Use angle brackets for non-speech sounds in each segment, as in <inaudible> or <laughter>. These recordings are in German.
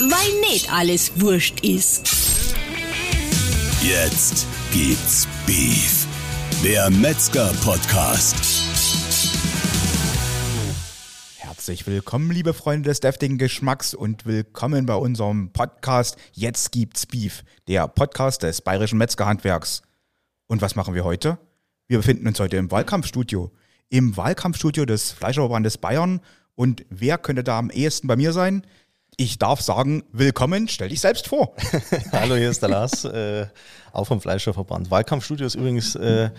weil nicht alles wurscht ist. Jetzt gibt's Beef. Der Metzger-Podcast. Herzlich willkommen, liebe Freunde des deftigen Geschmacks und willkommen bei unserem Podcast Jetzt gibt's Beef, der Podcast des bayerischen Metzgerhandwerks. Und was machen wir heute? Wir befinden uns heute im Wahlkampfstudio. Im Wahlkampfstudio des Fleischerverbandes Bayern. Und wer könnte da am ehesten bei mir sein? Ich darf sagen, willkommen, stell dich selbst vor. <laughs> Hallo, hier ist der Lars, <laughs> äh, auch vom Fleischerverband. Wahlkampfstudio ist übrigens äh,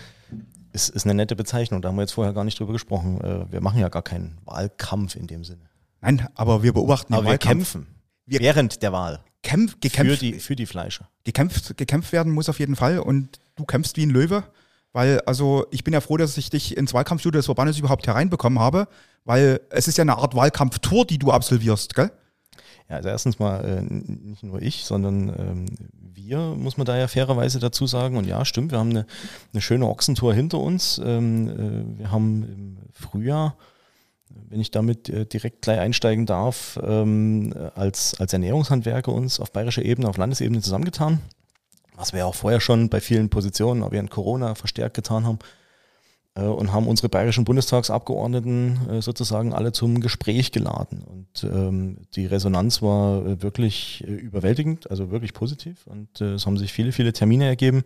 ist, ist eine nette Bezeichnung, da haben wir jetzt vorher gar nicht drüber gesprochen. Äh, wir machen ja gar keinen Wahlkampf in dem Sinne. Nein, aber wir beobachten Aber den wir Wahlkampf. kämpfen Wir- während der Wahl Kämpf, gekämpft, für die, für die Fleischer. gekämpft, gekämpft werden muss auf jeden Fall und du kämpfst wie ein Löwe, weil also ich bin ja froh, dass ich dich ins Wahlkampfstudio des Verbandes überhaupt hereinbekommen habe, weil es ist ja eine Art Wahlkampftour, die du absolvierst, gell? Ja, also erstens mal äh, nicht nur ich, sondern ähm, wir, muss man da ja fairerweise dazu sagen. Und ja, stimmt, wir haben eine, eine schöne Ochsentour hinter uns. Ähm, äh, wir haben im Frühjahr, wenn ich damit äh, direkt gleich einsteigen darf, ähm, als, als Ernährungshandwerker uns auf bayerischer Ebene, auf Landesebene zusammengetan. Was wir auch vorher schon bei vielen Positionen, auch während Corona verstärkt getan haben und haben unsere bayerischen Bundestagsabgeordneten äh, sozusagen alle zum Gespräch geladen. Und ähm, die Resonanz war äh, wirklich äh, überwältigend, also wirklich positiv. Und äh, es haben sich viele, viele Termine ergeben.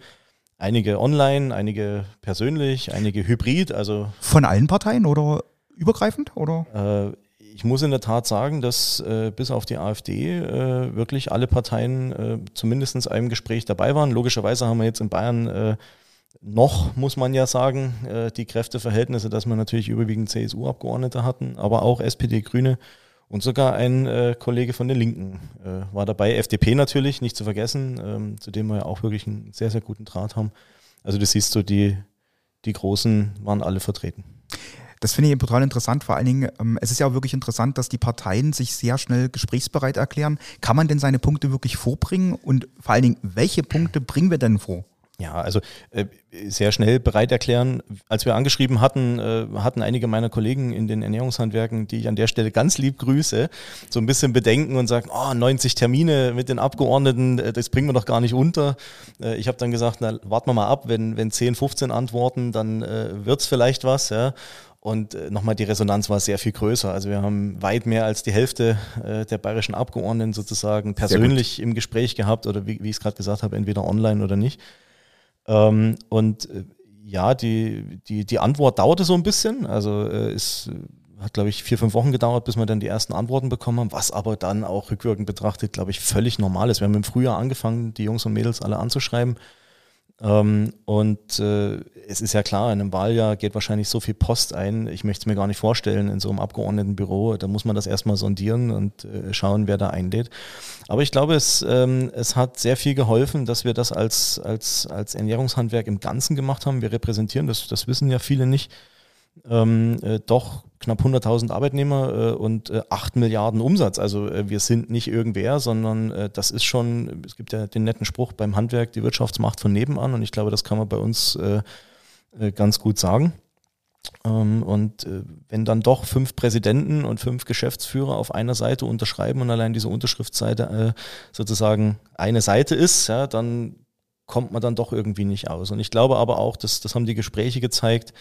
Einige online, einige persönlich, einige hybrid. Also Von allen Parteien oder übergreifend oder? äh, ich muss in der Tat sagen, dass äh, bis auf die AfD äh, wirklich alle Parteien äh, zumindest in einem Gespräch dabei waren. Logischerweise haben wir jetzt in Bayern äh, noch, muss man ja sagen, äh, die Kräfteverhältnisse, dass wir natürlich überwiegend CSU-Abgeordnete hatten, aber auch SPD, Grüne und sogar ein äh, Kollege von den Linken äh, war dabei. FDP natürlich, nicht zu vergessen, ähm, zu dem wir ja auch wirklich einen sehr, sehr guten Draht haben. Also du siehst so, die, die Großen waren alle vertreten. Das finde ich total interessant. Vor allen Dingen, ähm, es ist ja auch wirklich interessant, dass die Parteien sich sehr schnell gesprächsbereit erklären. Kann man denn seine Punkte wirklich vorbringen? Und vor allen Dingen, welche Punkte bringen wir denn vor? Ja, also äh, sehr schnell bereit erklären. Als wir angeschrieben hatten, äh, hatten einige meiner Kollegen in den Ernährungshandwerken, die ich an der Stelle ganz lieb grüße, so ein bisschen Bedenken und sagen, oh, 90 Termine mit den Abgeordneten, äh, das bringen wir doch gar nicht unter. Äh, ich habe dann gesagt, na, warten wir mal ab, wenn, wenn 10, 15 antworten, dann äh, wird's vielleicht was. Ja. Und äh, nochmal, die Resonanz war sehr viel größer. Also wir haben weit mehr als die Hälfte äh, der bayerischen Abgeordneten sozusagen persönlich im Gespräch gehabt oder wie, wie ich es gerade gesagt habe, entweder online oder nicht. Ähm, und äh, ja, die, die, die Antwort dauerte so ein bisschen. Also äh, es hat, glaube ich, vier, fünf Wochen gedauert, bis wir dann die ersten Antworten bekommen haben, was aber dann auch rückwirkend betrachtet, glaube ich, völlig normal ist. Wir haben im Frühjahr angefangen, die Jungs und Mädels alle anzuschreiben. Ähm, und äh, es ist ja klar, in einem Wahljahr geht wahrscheinlich so viel Post ein. Ich möchte es mir gar nicht vorstellen in so einem Abgeordnetenbüro. Da muss man das erstmal sondieren und äh, schauen, wer da einlädt. Aber ich glaube, es, ähm, es hat sehr viel geholfen, dass wir das als, als, als Ernährungshandwerk im Ganzen gemacht haben. Wir repräsentieren, das, das wissen ja viele nicht, ähm, äh, doch knapp 100.000 Arbeitnehmer äh, und äh, 8 Milliarden Umsatz. Also äh, wir sind nicht irgendwer, sondern äh, das ist schon, es gibt ja den netten Spruch beim Handwerk, die Wirtschaftsmacht von nebenan und ich glaube, das kann man bei uns äh, äh, ganz gut sagen. Ähm, und wenn dann doch fünf Präsidenten und fünf Geschäftsführer auf einer Seite unterschreiben und allein diese Unterschriftsseite sozusagen eine Seite ist, ja, dann kommt man dann doch irgendwie nicht aus. Und ich glaube aber auch, dass, das haben die Gespräche gezeigt,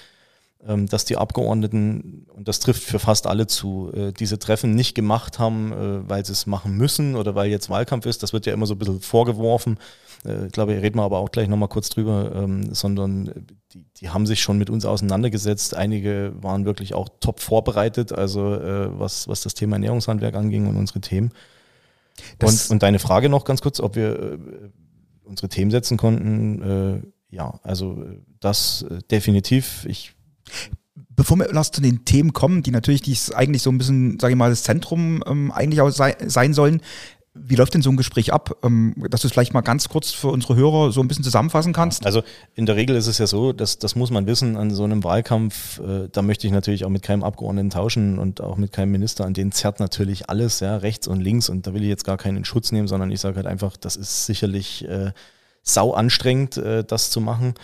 dass die Abgeordneten, und das trifft für fast alle zu, äh, diese Treffen nicht gemacht haben, äh, weil sie es machen müssen oder weil jetzt Wahlkampf ist. Das wird ja immer so ein bisschen vorgeworfen. Äh, Ich glaube, reden wir aber auch gleich nochmal kurz drüber, ähm, sondern die, die haben sich schon mit uns auseinandergesetzt. Einige waren wirklich auch top vorbereitet, also was, was das Thema Ernährungshandwerk anging und unsere Themen. Und, und deine Frage noch ganz kurz, ob wir unsere Themen setzen konnten. Ja, also das definitiv. Ich Bevor wir erst zu den Themen kommen, die natürlich dies eigentlich so ein bisschen, sage ich mal, das Zentrum ähm, eigentlich auch sei, sein sollen, wie läuft denn so ein Gespräch ab? Ähm, dass du es vielleicht mal ganz kurz für unsere Hörer so ein bisschen zusammenfassen kannst? Also in der Regel ist es ja so, dass das muss man wissen, an so einem Wahlkampf, äh, da möchte ich natürlich auch mit keinem Abgeordneten tauschen und auch mit keinem Minister, an den zerrt natürlich alles, ja, rechts und links und da will ich jetzt gar keinen in Schutz nehmen, sondern ich sage halt einfach, das ist sicherlich äh, sau anstrengend, äh, das zu machen.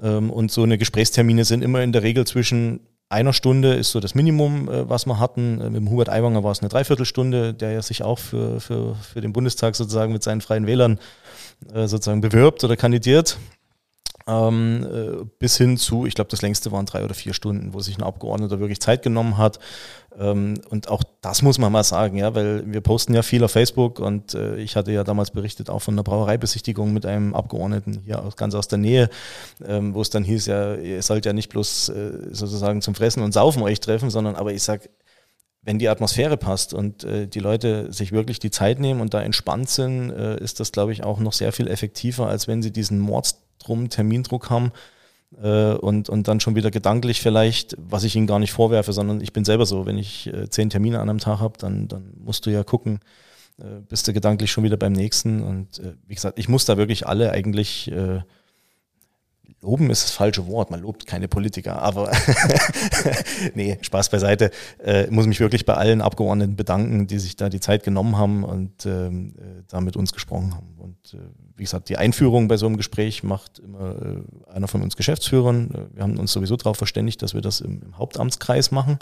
Ähm, und so eine Gesprächstermine sind immer in der Regel zwischen einer Stunde ist so das Minimum, äh, was wir hatten. Äh, mit dem Hubert Aiwanger war es eine Dreiviertelstunde, der ja sich auch für, für, für den Bundestag sozusagen mit seinen freien Wählern äh, sozusagen bewirbt oder kandidiert. Ähm, äh, bis hin zu, ich glaube, das längste waren drei oder vier Stunden, wo sich ein Abgeordneter wirklich Zeit genommen hat. Ähm, und auch das muss man mal sagen, ja, weil wir posten ja viel auf Facebook und äh, ich hatte ja damals berichtet auch von einer Brauereibesichtigung mit einem Abgeordneten hier aus, ganz aus der Nähe, ähm, wo es dann hieß, ja, ihr sollt ja nicht bloß äh, sozusagen zum Fressen und Saufen euch treffen, sondern aber ich sag, wenn die Atmosphäre passt und äh, die Leute sich wirklich die Zeit nehmen und da entspannt sind, äh, ist das, glaube ich, auch noch sehr viel effektiver, als wenn sie diesen Mordsdrum, Termindruck haben äh, und, und dann schon wieder gedanklich vielleicht, was ich ihnen gar nicht vorwerfe, sondern ich bin selber so, wenn ich äh, zehn Termine an einem Tag habe, dann, dann musst du ja gucken, äh, bist du gedanklich schon wieder beim nächsten. Und äh, wie gesagt, ich muss da wirklich alle eigentlich äh, loben ist das falsche Wort, man lobt keine Politiker, aber <laughs> nee, Spaß beiseite. Äh, muss mich wirklich bei allen Abgeordneten bedanken, die sich da die Zeit genommen haben und ähm, äh, da mit uns gesprochen haben. Und äh, wie gesagt, die Einführung bei so einem Gespräch macht immer einer von uns Geschäftsführern. Wir haben uns sowieso darauf verständigt, dass wir das im, im Hauptamtskreis machen.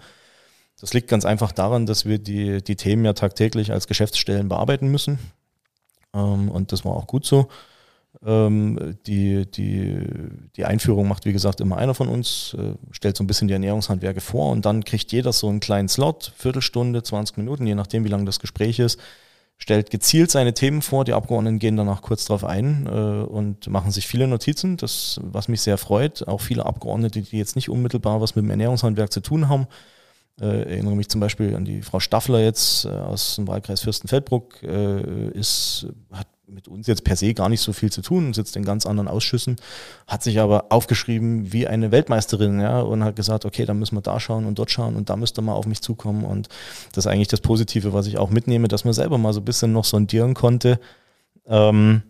Das liegt ganz einfach daran, dass wir die, die Themen ja tagtäglich als Geschäftsstellen bearbeiten müssen. Ähm, und das war auch gut so. Ähm, die, die, die Einführung macht, wie gesagt, immer einer von uns, äh, stellt so ein bisschen die Ernährungshandwerke vor und dann kriegt jeder so einen kleinen Slot, Viertelstunde, 20 Minuten, je nachdem, wie lang das Gespräch ist, stellt gezielt seine Themen vor. Die Abgeordneten gehen danach kurz darauf ein äh, und machen sich viele Notizen, das, was mich sehr freut. Auch viele Abgeordnete, die jetzt nicht unmittelbar was mit dem Ernährungshandwerk zu tun haben. Äh, erinnere mich zum Beispiel an die Frau Staffler jetzt aus dem Wahlkreis Fürstenfeldbruck, ist, hat mit uns jetzt per se gar nicht so viel zu tun, sitzt in ganz anderen Ausschüssen, hat sich aber aufgeschrieben wie eine Weltmeisterin, ja, und hat gesagt, okay, da müssen wir da schauen und dort schauen und da müsste mal auf mich zukommen. Und das ist eigentlich das Positive, was ich auch mitnehme, dass man selber mal so ein bisschen noch sondieren konnte, ähm,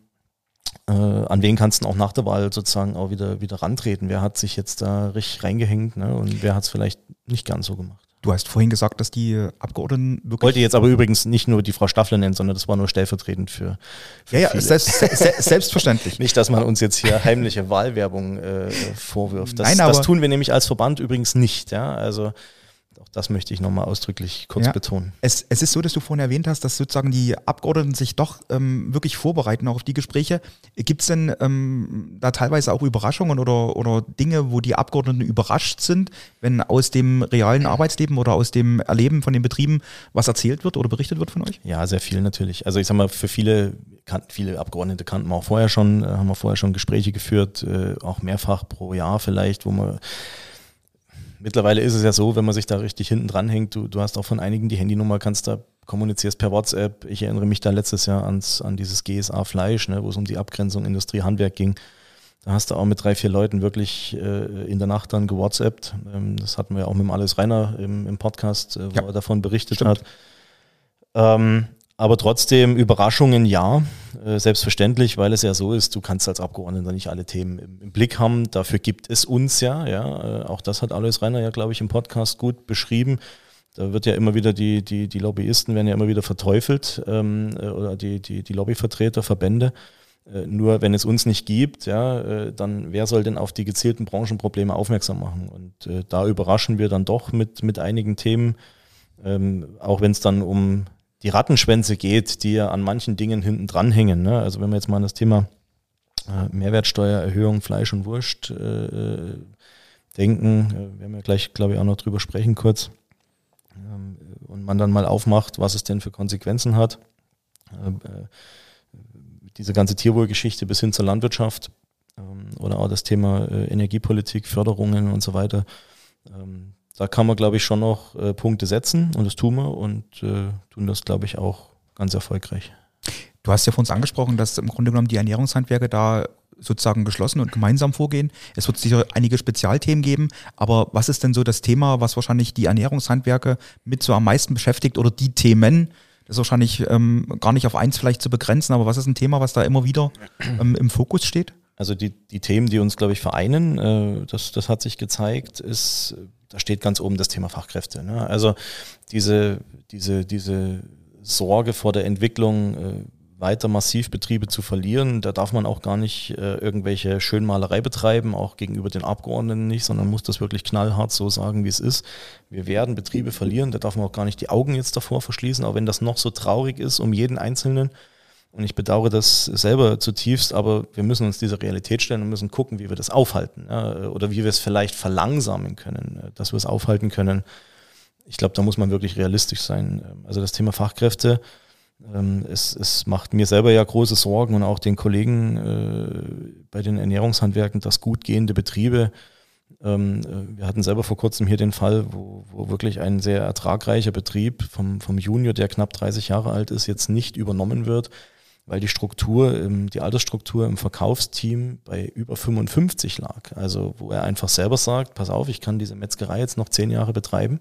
äh, an wen kannst du auch nach der Wahl sozusagen auch wieder, wieder rantreten? Wer hat sich jetzt da richtig reingehängt ne? und wer hat es vielleicht nicht ganz so gemacht? Du hast vorhin gesagt, dass die Abgeordneten wirklich. Ich wollte jetzt aber übrigens nicht nur die Frau Staffler nennen, sondern das war nur stellvertretend für. für ja, ja, selbst, selbstverständlich. <laughs> nicht, dass man uns jetzt hier heimliche Wahlwerbung äh, vorwirft. Das, Nein, das tun wir nämlich als Verband übrigens nicht. Ja, also das möchte ich nochmal ausdrücklich kurz ja, betonen. Es, es ist so, dass du vorhin erwähnt hast, dass sozusagen die Abgeordneten sich doch ähm, wirklich vorbereiten auch auf die Gespräche. Gibt es denn ähm, da teilweise auch Überraschungen oder, oder Dinge, wo die Abgeordneten überrascht sind, wenn aus dem realen Arbeitsleben oder aus dem Erleben von den Betrieben was erzählt wird oder berichtet wird von euch? Ja, sehr viel natürlich. Also ich sag mal, für viele, viele Abgeordnete kannten wir auch vorher schon, äh, haben wir vorher schon Gespräche geführt, äh, auch mehrfach pro Jahr vielleicht, wo man mittlerweile ist es ja so, wenn man sich da richtig hinten dran hängt, du, du hast auch von einigen die Handynummer, kannst da kommunizierst per WhatsApp. Ich erinnere mich da letztes Jahr ans, an dieses GSA Fleisch, ne, wo es um die Abgrenzung Industrie, Handwerk ging. Da hast du auch mit drei, vier Leuten wirklich äh, in der Nacht dann gewhatsappt. Ähm, das hatten wir auch mit dem Alles Reiner im, im Podcast, äh, wo ja, er davon berichtet stimmt. hat. Ähm, aber trotzdem Überraschungen ja, äh, selbstverständlich, weil es ja so ist, du kannst als Abgeordneter nicht alle Themen im, Blick haben. Dafür gibt es uns ja, ja. Äh, auch das hat Alois Reiner ja, glaube ich, im Podcast gut beschrieben. Da wird ja immer wieder die, die, die Lobbyisten werden ja immer wieder verteufelt ähm, äh, oder die, die, die Lobbyvertreter, Verbände. Äh, nur wenn es uns nicht gibt, ja, äh, dann wer soll denn auf die gezielten Branchenprobleme aufmerksam machen? Und äh, da überraschen wir dann doch mit, mit einigen Themen, ähm, auch wenn es dann um die Rattenschwänze geht, die ja an manchen Dingen hinten dranhängen. Ne? Also wenn wir jetzt mal an das Thema äh, Mehrwertsteuererhöhung Fleisch und Wurst äh, denken, äh, werden wir gleich, glaube ich, auch noch drüber sprechen kurz, ähm, und man dann mal aufmacht, was es denn für Konsequenzen hat. Äh, äh, diese ganze Tierwohlgeschichte bis hin zur Landwirtschaft ähm, oder auch das Thema äh, Energiepolitik, Förderungen und so weiter. Ähm, da kann man, glaube ich, schon noch äh, Punkte setzen und das tun wir und äh, tun das, glaube ich, auch ganz erfolgreich. Du hast ja von uns angesprochen, dass im Grunde genommen die Ernährungshandwerke da sozusagen geschlossen und gemeinsam vorgehen. Es wird sicher einige Spezialthemen geben, aber was ist denn so das Thema, was wahrscheinlich die Ernährungshandwerke mit so am meisten beschäftigt oder die Themen? Das ist wahrscheinlich ähm, gar nicht auf eins vielleicht zu begrenzen, aber was ist ein Thema, was da immer wieder ähm, im Fokus steht? Also die, die Themen, die uns, glaube ich, vereinen, äh, das, das hat sich gezeigt, ist da steht ganz oben das Thema Fachkräfte. Ne? Also diese, diese, diese Sorge vor der Entwicklung, äh, weiter massiv Betriebe zu verlieren. Da darf man auch gar nicht äh, irgendwelche Schönmalerei betreiben, auch gegenüber den Abgeordneten nicht, sondern muss das wirklich knallhart so sagen, wie es ist. Wir werden Betriebe verlieren, da darf man auch gar nicht die Augen jetzt davor verschließen, auch wenn das noch so traurig ist um jeden Einzelnen. Und ich bedauere das selber zutiefst, aber wir müssen uns dieser Realität stellen und müssen gucken, wie wir das aufhalten oder wie wir es vielleicht verlangsamen können, äh, dass wir es aufhalten können. Ich glaube, da muss man wirklich realistisch sein. Also das Thema Fachkräfte, ähm, es, es macht mir selber ja große Sorgen und auch den Kollegen äh, bei den Ernährungshandwerken, dass gut gehende Betriebe, ähm, äh, wir hatten selber vor kurzem hier den Fall, wo, wo wirklich ein sehr ertragreicher Betrieb vom, vom Junior, der knapp 30 Jahre alt ist, jetzt nicht übernommen wird, weil die Struktur, die Altersstruktur im Verkaufsteam bei über 55 lag. Also wo er einfach selber sagt, pass auf, ich kann diese Metzgerei jetzt noch zehn Jahre betreiben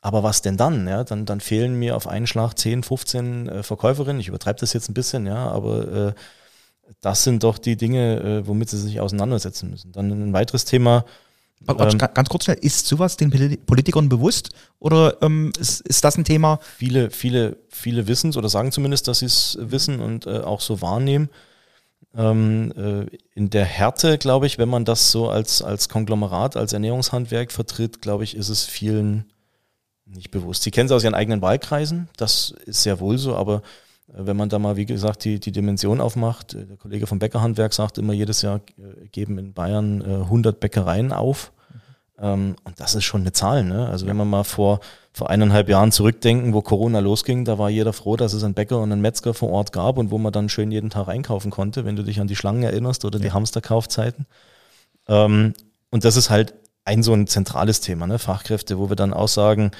aber was denn dann? Ja, dann, dann fehlen mir auf einen Schlag 10, 15 äh, Verkäuferinnen. Ich übertreibe das jetzt ein bisschen, ja, aber äh, das sind doch die Dinge, äh, womit sie sich auseinandersetzen müssen. Dann ein weiteres Thema. Ähm, ganz kurz schnell, ist sowas den Politikern bewusst oder ähm, ist, ist das ein Thema? Viele, viele, viele wissen es oder sagen zumindest, dass sie es wissen und äh, auch so wahrnehmen. Ähm, äh, in der Härte, glaube ich, wenn man das so als, als Konglomerat, als Ernährungshandwerk vertritt, glaube ich, ist es vielen nicht bewusst. Sie kennen es aus ihren eigenen Wahlkreisen, das ist sehr wohl so, aber wenn man da mal, wie gesagt, die, die Dimension aufmacht, äh, der Kollege vom Bäckerhandwerk sagt immer, jedes Jahr äh, geben in Bayern 100 Bäckereien auf. Mhm. Und das ist schon eine Zahl. Ne? Also wenn man mal vor, vor eineinhalb Jahren zurückdenken, wo Corona losging, da war jeder froh, dass es einen Bäcker und einen Metzger vor Ort gab und wo man dann schön jeden Tag einkaufen konnte, wenn du dich an die Schlangen erinnerst oder die Hamsterkaufzeiten. Ähm, und das ist halt ein so ein zentrales Thema, ne? Fachkräfte, wo wir dann auch sagen,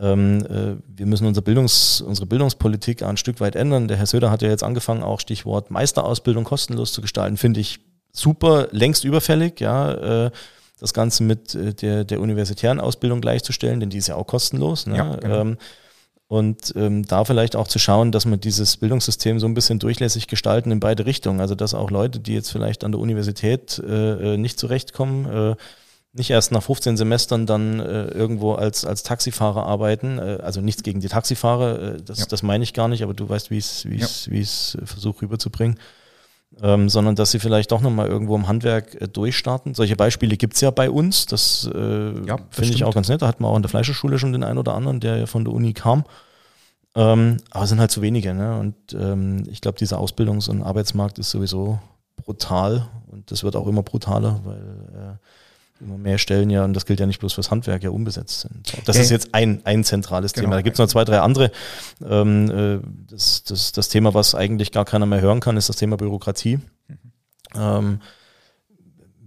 ähm, äh, wir müssen unser Bildungs-, unsere Bildungspolitik ein Stück weit ändern. Der Herr Söder hat ja jetzt angefangen, auch Stichwort Meisterausbildung kostenlos zu gestalten, finde ich super, längst überfällig, ja. Äh, das Ganze mit äh, der, der universitären Ausbildung gleichzustellen, denn die ist ja auch kostenlos. Ne? Ja, genau. ähm, und ähm, da vielleicht auch zu schauen, dass wir dieses Bildungssystem so ein bisschen durchlässig gestalten in beide Richtungen. Also dass auch Leute, die jetzt vielleicht an der Universität äh, äh nicht zurechtkommen, äh, nicht erst nach 15 Semestern dann äh, irgendwo als, als Taxifahrer arbeiten. Äh, also nichts gegen die Taxifahrer, äh, das, ja. das meine ich gar nicht, aber du weißt, wie ich es ja. versuche rüberzubringen. Ähm, sondern dass sie vielleicht doch nochmal irgendwo im Handwerk äh, durchstarten. Solche Beispiele gibt es ja bei uns. Das äh, ja, finde ich auch ganz nett. Da hatten wir auch in der Fleischerschule schon den einen oder anderen, der ja von der Uni kam. Ähm, aber es sind halt zu wenige. Ne? Und ähm, ich glaube, dieser Ausbildungs- und Arbeitsmarkt ist sowieso brutal und das wird auch immer brutaler, weil äh, immer mehr Stellen ja, und das gilt ja nicht bloß fürs Handwerk, ja unbesetzt sind. Das ja, ist jetzt ein, ein zentrales genau. Thema. Da gibt es noch zwei, drei andere. Ähm, äh, das, das, das Thema, was eigentlich gar keiner mehr hören kann, ist das Thema Bürokratie. Mhm. Ähm,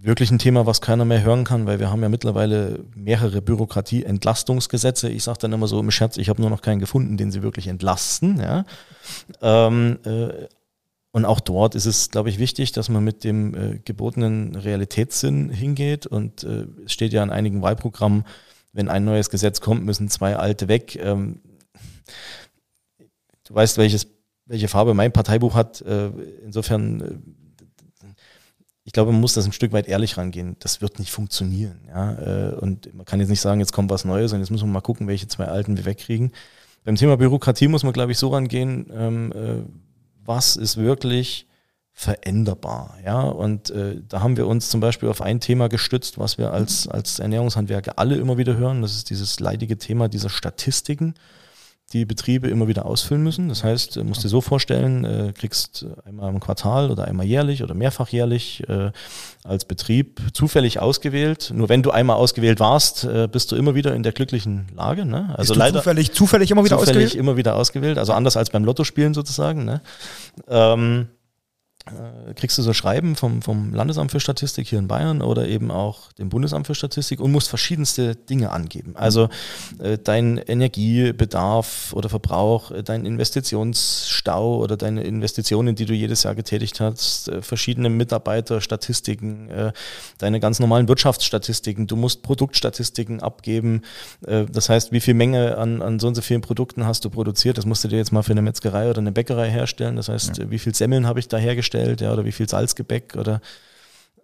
wirklich ein Thema, was keiner mehr hören kann, weil wir haben ja mittlerweile mehrere Bürokratieentlastungsgesetze. Ich sage dann immer so im Scherz, ich habe nur noch keinen gefunden, den sie wirklich entlasten. Ja. Ähm, äh, und auch dort ist es, glaube ich, wichtig, dass man mit dem äh, gebotenen Realitätssinn hingeht. Und äh, es steht ja in einigen Wahlprogrammen, wenn ein neues Gesetz kommt, müssen zwei alte weg. Ähm, du weißt, welches, welche Farbe mein Parteibuch hat. Äh, insofern, äh, ich glaube, man muss das ein Stück weit ehrlich rangehen. Das wird nicht funktionieren. Ja? Äh, und man kann jetzt nicht sagen, jetzt kommt was Neues und jetzt müssen wir mal gucken, welche zwei alten wir wegkriegen. Beim Thema Bürokratie muss man, glaube ich, so rangehen, ähm, äh, was ist wirklich veränderbar. Ja, und äh, da haben wir uns zum Beispiel auf ein Thema gestützt, was wir als, als Ernährungshandwerker alle immer wieder hören. Das ist dieses leidige Thema dieser Statistiken die Betriebe immer wieder ausfüllen müssen. Das heißt, du musst dir so vorstellen, äh, kriegst einmal im Quartal oder einmal jährlich oder mehrfach jährlich äh, als Betrieb zufällig ausgewählt. Nur wenn du einmal ausgewählt warst, äh, bist du immer wieder in der glücklichen Lage. Ne? Also leider zufällig, zufällig immer wieder zufällig ausgewählt. immer wieder ausgewählt. Also anders als beim Lottospielen sozusagen. Ne? Ähm, äh, kriegst du so Schreiben vom, vom Landesamt für Statistik hier in Bayern oder eben auch dem Bundesamt für Statistik und musst verschiedenste Dinge angeben. Also äh, dein Energiebedarf oder Verbrauch, äh, dein Investitionsstau oder deine Investitionen, die du jedes Jahr getätigt hast, äh, verschiedene Mitarbeiterstatistiken, äh, deine ganz normalen Wirtschaftsstatistiken. Du musst Produktstatistiken abgeben. Äh, das heißt, wie viel Menge an, an so und so vielen Produkten hast du produziert? Das musst du dir jetzt mal für eine Metzgerei oder eine Bäckerei herstellen. Das heißt, ja. wie viel Semmeln habe ich da hergestellt? Hergestellt, ja, oder wie viel Salzgebäck oder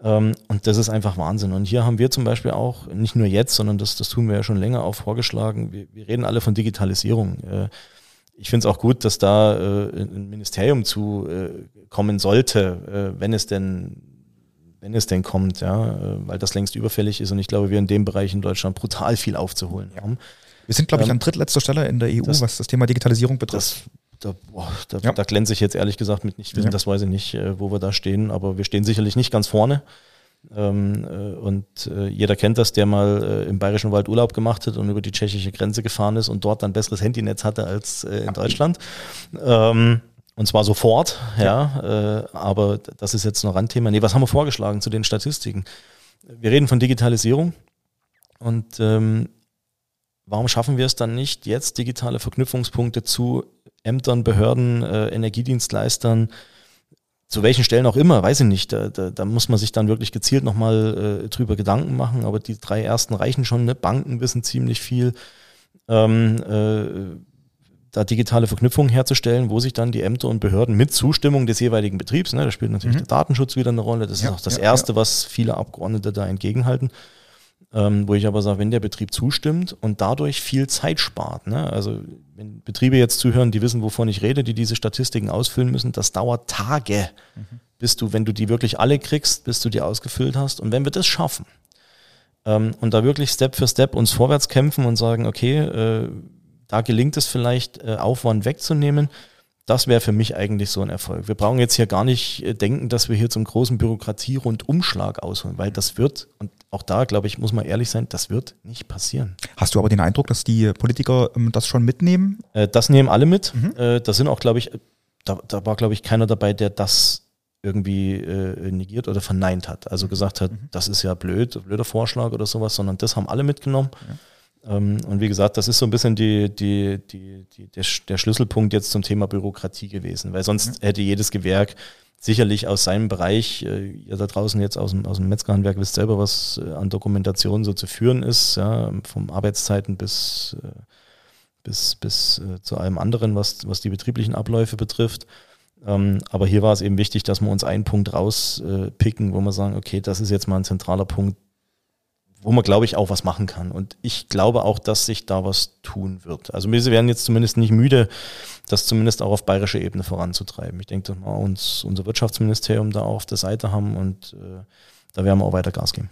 ähm, und das ist einfach Wahnsinn. Und hier haben wir zum Beispiel auch, nicht nur jetzt, sondern das, das tun wir ja schon länger auch vorgeschlagen, wir, wir reden alle von Digitalisierung. Äh, ich finde es auch gut, dass da äh, ein Ministerium zu äh, kommen sollte, äh, wenn es denn wenn es denn kommt, ja, äh, weil das längst überfällig ist und ich glaube, wir in dem Bereich in Deutschland brutal viel aufzuholen haben. Wir sind, glaube ich, ähm, an drittletzter Stelle in der EU, das, was das Thema Digitalisierung betrifft. Das, da, boah, da, ja. da glänze ich jetzt ehrlich gesagt mit nicht wissen, das weiß ich nicht, äh, wo wir da stehen, aber wir stehen sicherlich nicht ganz vorne. Ähm, äh, und äh, jeder kennt das, der mal äh, im Bayerischen Wald Urlaub gemacht hat und über die tschechische Grenze gefahren ist und dort ein besseres Handynetz hatte als äh, in Deutschland. Ähm, und zwar sofort, ja. ja äh, aber das ist jetzt noch Randthema. Nee, was haben wir vorgeschlagen zu den Statistiken? Wir reden von Digitalisierung und ähm, warum schaffen wir es dann nicht, jetzt digitale Verknüpfungspunkte zu Ämtern, Behörden, äh, Energiedienstleistern, zu welchen Stellen auch immer, weiß ich nicht. Da, da, da muss man sich dann wirklich gezielt nochmal äh, drüber Gedanken machen. Aber die drei ersten reichen schon. Ne? Banken wissen ziemlich viel. Ähm, äh, da digitale Verknüpfungen herzustellen, wo sich dann die Ämter und Behörden mit Zustimmung des jeweiligen Betriebs, ne, da spielt natürlich mhm. der Datenschutz wieder eine Rolle, das ja, ist auch das ja, Erste, ja. was viele Abgeordnete da entgegenhalten, ähm, wo ich aber sage, wenn der Betrieb zustimmt und dadurch viel Zeit spart, ne, also wenn Betriebe jetzt zuhören, die wissen, wovon ich rede, die diese Statistiken ausfüllen müssen, das dauert Tage, mhm. bis du, wenn du die wirklich alle kriegst, bis du die ausgefüllt hast. Und wenn wir das schaffen ähm, und da wirklich Step für Step uns vorwärts kämpfen und sagen, okay, äh, da gelingt es vielleicht, äh, Aufwand wegzunehmen, das wäre für mich eigentlich so ein Erfolg. Wir brauchen jetzt hier gar nicht äh, denken, dass wir hier zum großen Bürokratie-Rundumschlag ausholen, weil das wird, und auch da, glaube ich, muss man ehrlich sein, das wird nicht passieren. Hast du aber den Eindruck, dass die Politiker ähm, das schon mitnehmen? Äh, das nehmen alle mit. Mhm. Äh, das sind auch, glaube ich, da, da war, glaube ich, keiner dabei, der das irgendwie äh, negiert oder verneint hat. Also gesagt hat, mhm. das ist ja blöd, blöder Vorschlag oder sowas, sondern das haben alle mitgenommen. Ja. Ähm, und wie gesagt, das ist so ein bisschen die, die, die, die, der, der Schlüsselpunkt jetzt zum Thema Bürokratie gewesen, weil sonst mhm. hätte jedes Gewerk sicherlich aus seinem Bereich, äh, ihr da draußen jetzt aus dem, aus dem Metzgerhandwerk wisst selber, was äh, an Dokumentation so zu führen ist, ja, vom Arbeitszeiten bis, äh, bis, bis zu allem anderen, was, was die betrieblichen Abläufe betrifft. Ähm, aber hier war es eben wichtig, dass wir uns einen Punkt rauspicken, wo wir sagen, okay, das ist jetzt mal ein zentraler Punkt, wo man, glaube ich, auch was machen kann. Und ich glaube auch, dass sich da was tun wird. Also wir werden jetzt zumindest nicht müde, das zumindest auch auf bayerischer Ebene voranzutreiben. Ich denke, dass wir uns unser Wirtschaftsministerium da auch auf der Seite haben und äh, da werden wir auch weiter Gas geben.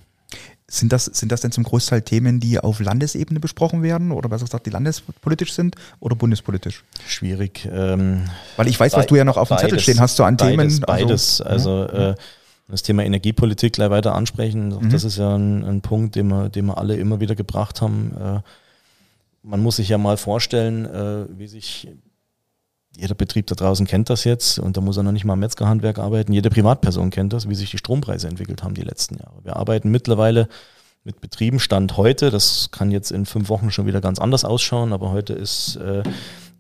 Sind das, sind das denn zum Großteil Themen, die auf Landesebene besprochen werden oder besser gesagt, die landespolitisch sind oder bundespolitisch? Schwierig. Ähm, Weil ich weiß, was du ja noch auf dem Zettel stehen hast, so an beides, Themen. Beides. Also, also äh, das Thema Energiepolitik gleich weiter ansprechen. Mhm. Das ist ja ein, ein, Punkt, den wir, den wir alle immer wieder gebracht haben. Äh, man muss sich ja mal vorstellen, äh, wie sich jeder Betrieb da draußen kennt das jetzt und da muss er noch nicht mal im Metzgerhandwerk arbeiten. Jede Privatperson kennt das, wie sich die Strompreise entwickelt haben die letzten Jahre. Wir arbeiten mittlerweile mit Betrieben Stand heute. Das kann jetzt in fünf Wochen schon wieder ganz anders ausschauen, aber heute ist äh,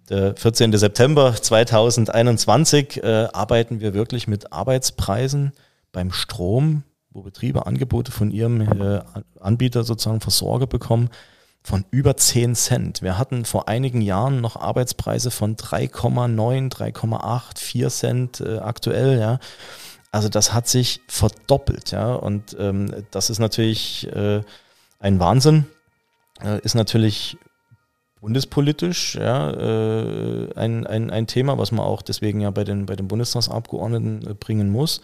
der 14. September 2021. Äh, arbeiten wir wirklich mit Arbeitspreisen, beim Strom, wo Betriebe Angebote von ihrem äh, Anbieter sozusagen Versorger bekommen, von über 10 Cent. Wir hatten vor einigen Jahren noch Arbeitspreise von 3,9, 3,8, 4 Cent äh, aktuell, ja. Also das hat sich verdoppelt, ja. Und ähm, das ist natürlich äh, ein Wahnsinn. Äh, ist natürlich bundespolitisch ja, ein, ein, ein Thema, was man auch deswegen ja bei den, bei den Bundestagsabgeordneten bringen muss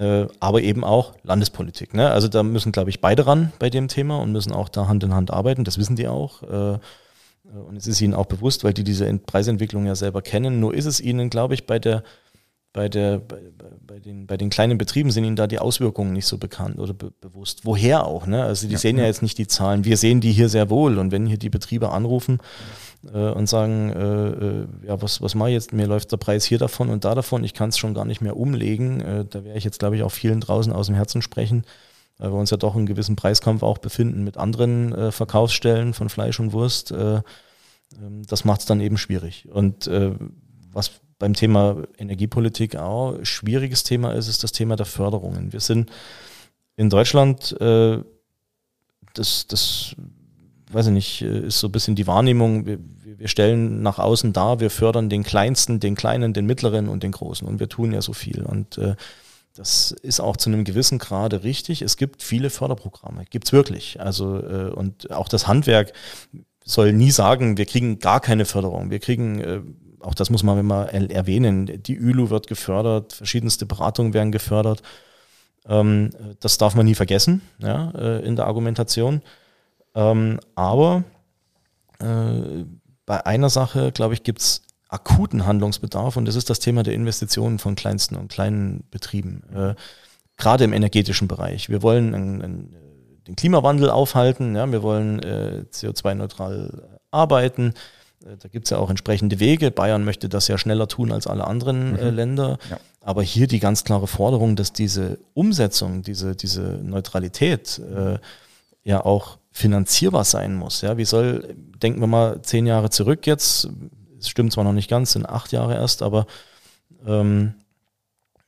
äh, aber eben auch Landespolitik. Ne? Also da müssen, glaube ich, beide ran bei dem Thema und müssen auch da Hand in Hand arbeiten. Das wissen die auch. Äh, und es ist ihnen auch bewusst, weil die diese Preisentwicklung ja selber kennen. Nur ist es ihnen, glaube ich, bei der bei, der, bei, bei, den, bei den kleinen Betrieben sind ihnen da die Auswirkungen nicht so bekannt oder be bewusst. Woher auch? Ne? Also die ja, sehen ja, ja jetzt nicht die Zahlen. Wir sehen die hier sehr wohl. Und wenn hier die Betriebe anrufen, äh, und sagen, äh, äh, ja, was, was mache ich jetzt? Mir läuft der Preis hier davon und da davon, ich kann es schon gar nicht mehr umlegen. Äh, da werde ich jetzt, glaube ich, auch vielen draußen aus dem Herzen sprechen, weil wir uns ja doch in gewissen Preiskampf auch befinden mit anderen äh, Verkaufsstellen von Fleisch und Wurst. Äh, ähm, das macht es dann eben schwierig. Und was beim Thema Energiepolitik auch schwieriges Thema ist, ist das Thema der Förderungen. Wir sind in Deutschland, äh, das, das weiß ich nicht, äh, ist so ein bisschen die Wahrnehmung, wir, wir stellen nach außen dar, wir fördern den Kleinsten, den Kleinen, den Mittleren und den Großen und wir tun ja so viel und äh, das ist auch zu einem gewissen Grade richtig. Es gibt viele Förderprogramme, gibt's wirklich. Also äh, und auch das Handwerk, soll nie sagen, wir kriegen gar keine Förderung. Wir kriegen, äh, auch das muss man immer erwähnen, die ÜLU wird gefördert, verschiedenste Beratungen werden gefördert. Ähm, das darf man nie vergessen ja, äh, in der Argumentation. Ähm, aber äh, bei einer Sache, glaube ich, gibt es akuten Handlungsbedarf und das ist das Thema der Investitionen von kleinsten und kleinen Betrieben, äh, gerade im energetischen Bereich. Wir wollen einen, einen, den Klimawandel aufhalten, ja, wir wollen äh, CO2-neutral arbeiten. Äh, da gibt es ja auch entsprechende Wege. Bayern möchte das ja schneller tun als alle anderen äh, mhm. Länder. Ja. Aber hier die ganz klare Forderung, dass diese Umsetzung, diese, diese Neutralität äh, ja auch finanzierbar sein muss. Ja, wie soll, denken wir mal zehn Jahre zurück jetzt, es stimmt zwar noch nicht ganz, sind acht Jahre erst, aber ähm,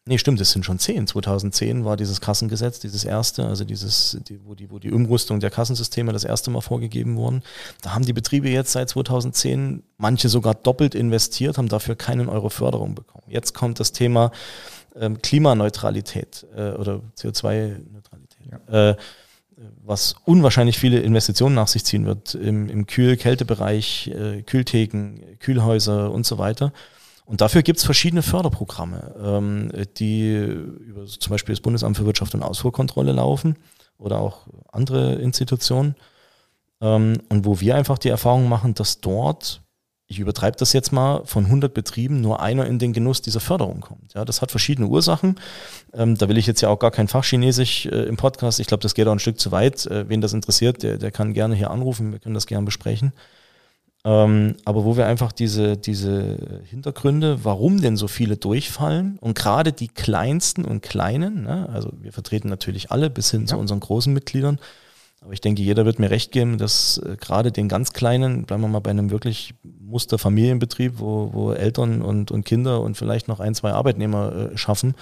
nee, stimmt, es sind schon zehn. 2010 war dieses Kassengesetz, dieses erste, also dieses, die, wo, die, wo die Umrüstung der Kassensysteme das erste Mal vorgegeben wurden. Da haben die Betriebe jetzt seit 2010 manche sogar doppelt investiert, haben dafür keinen Euro Förderung bekommen. Jetzt kommt das Thema ähm, Klimaneutralität äh, oder CO2-Neutralität. Ja. Äh, was unwahrscheinlich viele Investitionen nach sich ziehen wird im, im Kühl-Kältebereich, äh, Kühltheken, Kühlhäuser und so weiter. Und dafür gibt es verschiedene Förderprogramme, ähm, die über zum Beispiel das Bundesamt für Wirtschaft und Ausfuhrkontrolle laufen oder auch andere Institutionen. Ähm, und wo wir einfach die Erfahrung machen, dass dort ich übertreibe das jetzt mal, von 100 Betrieben nur einer in den Genuss dieser Förderung kommt. Ja, das hat verschiedene Ursachen. Ähm, da will ich jetzt ja auch gar kein Fachchinesisch äh, im Podcast. Ich glaube, das geht auch ein Stück zu weit. Äh, wen das interessiert, der, der kann gerne hier anrufen. Wir können das gerne besprechen. Ähm, aber wo wir einfach diese, diese Hintergründe, warum denn so viele durchfallen und gerade die kleinsten und kleinen, ne, also wir vertreten natürlich alle bis hin ja. zu unseren großen Mitgliedern, aber ich denke, jeder wird mir recht geben, dass äh, gerade den ganz Kleinen, bleiben wir mal bei einem wirklich Musterfamilienbetrieb, wo, wo Eltern und, und Kinder und vielleicht noch ein, zwei Arbeitnehmer äh, schaffen,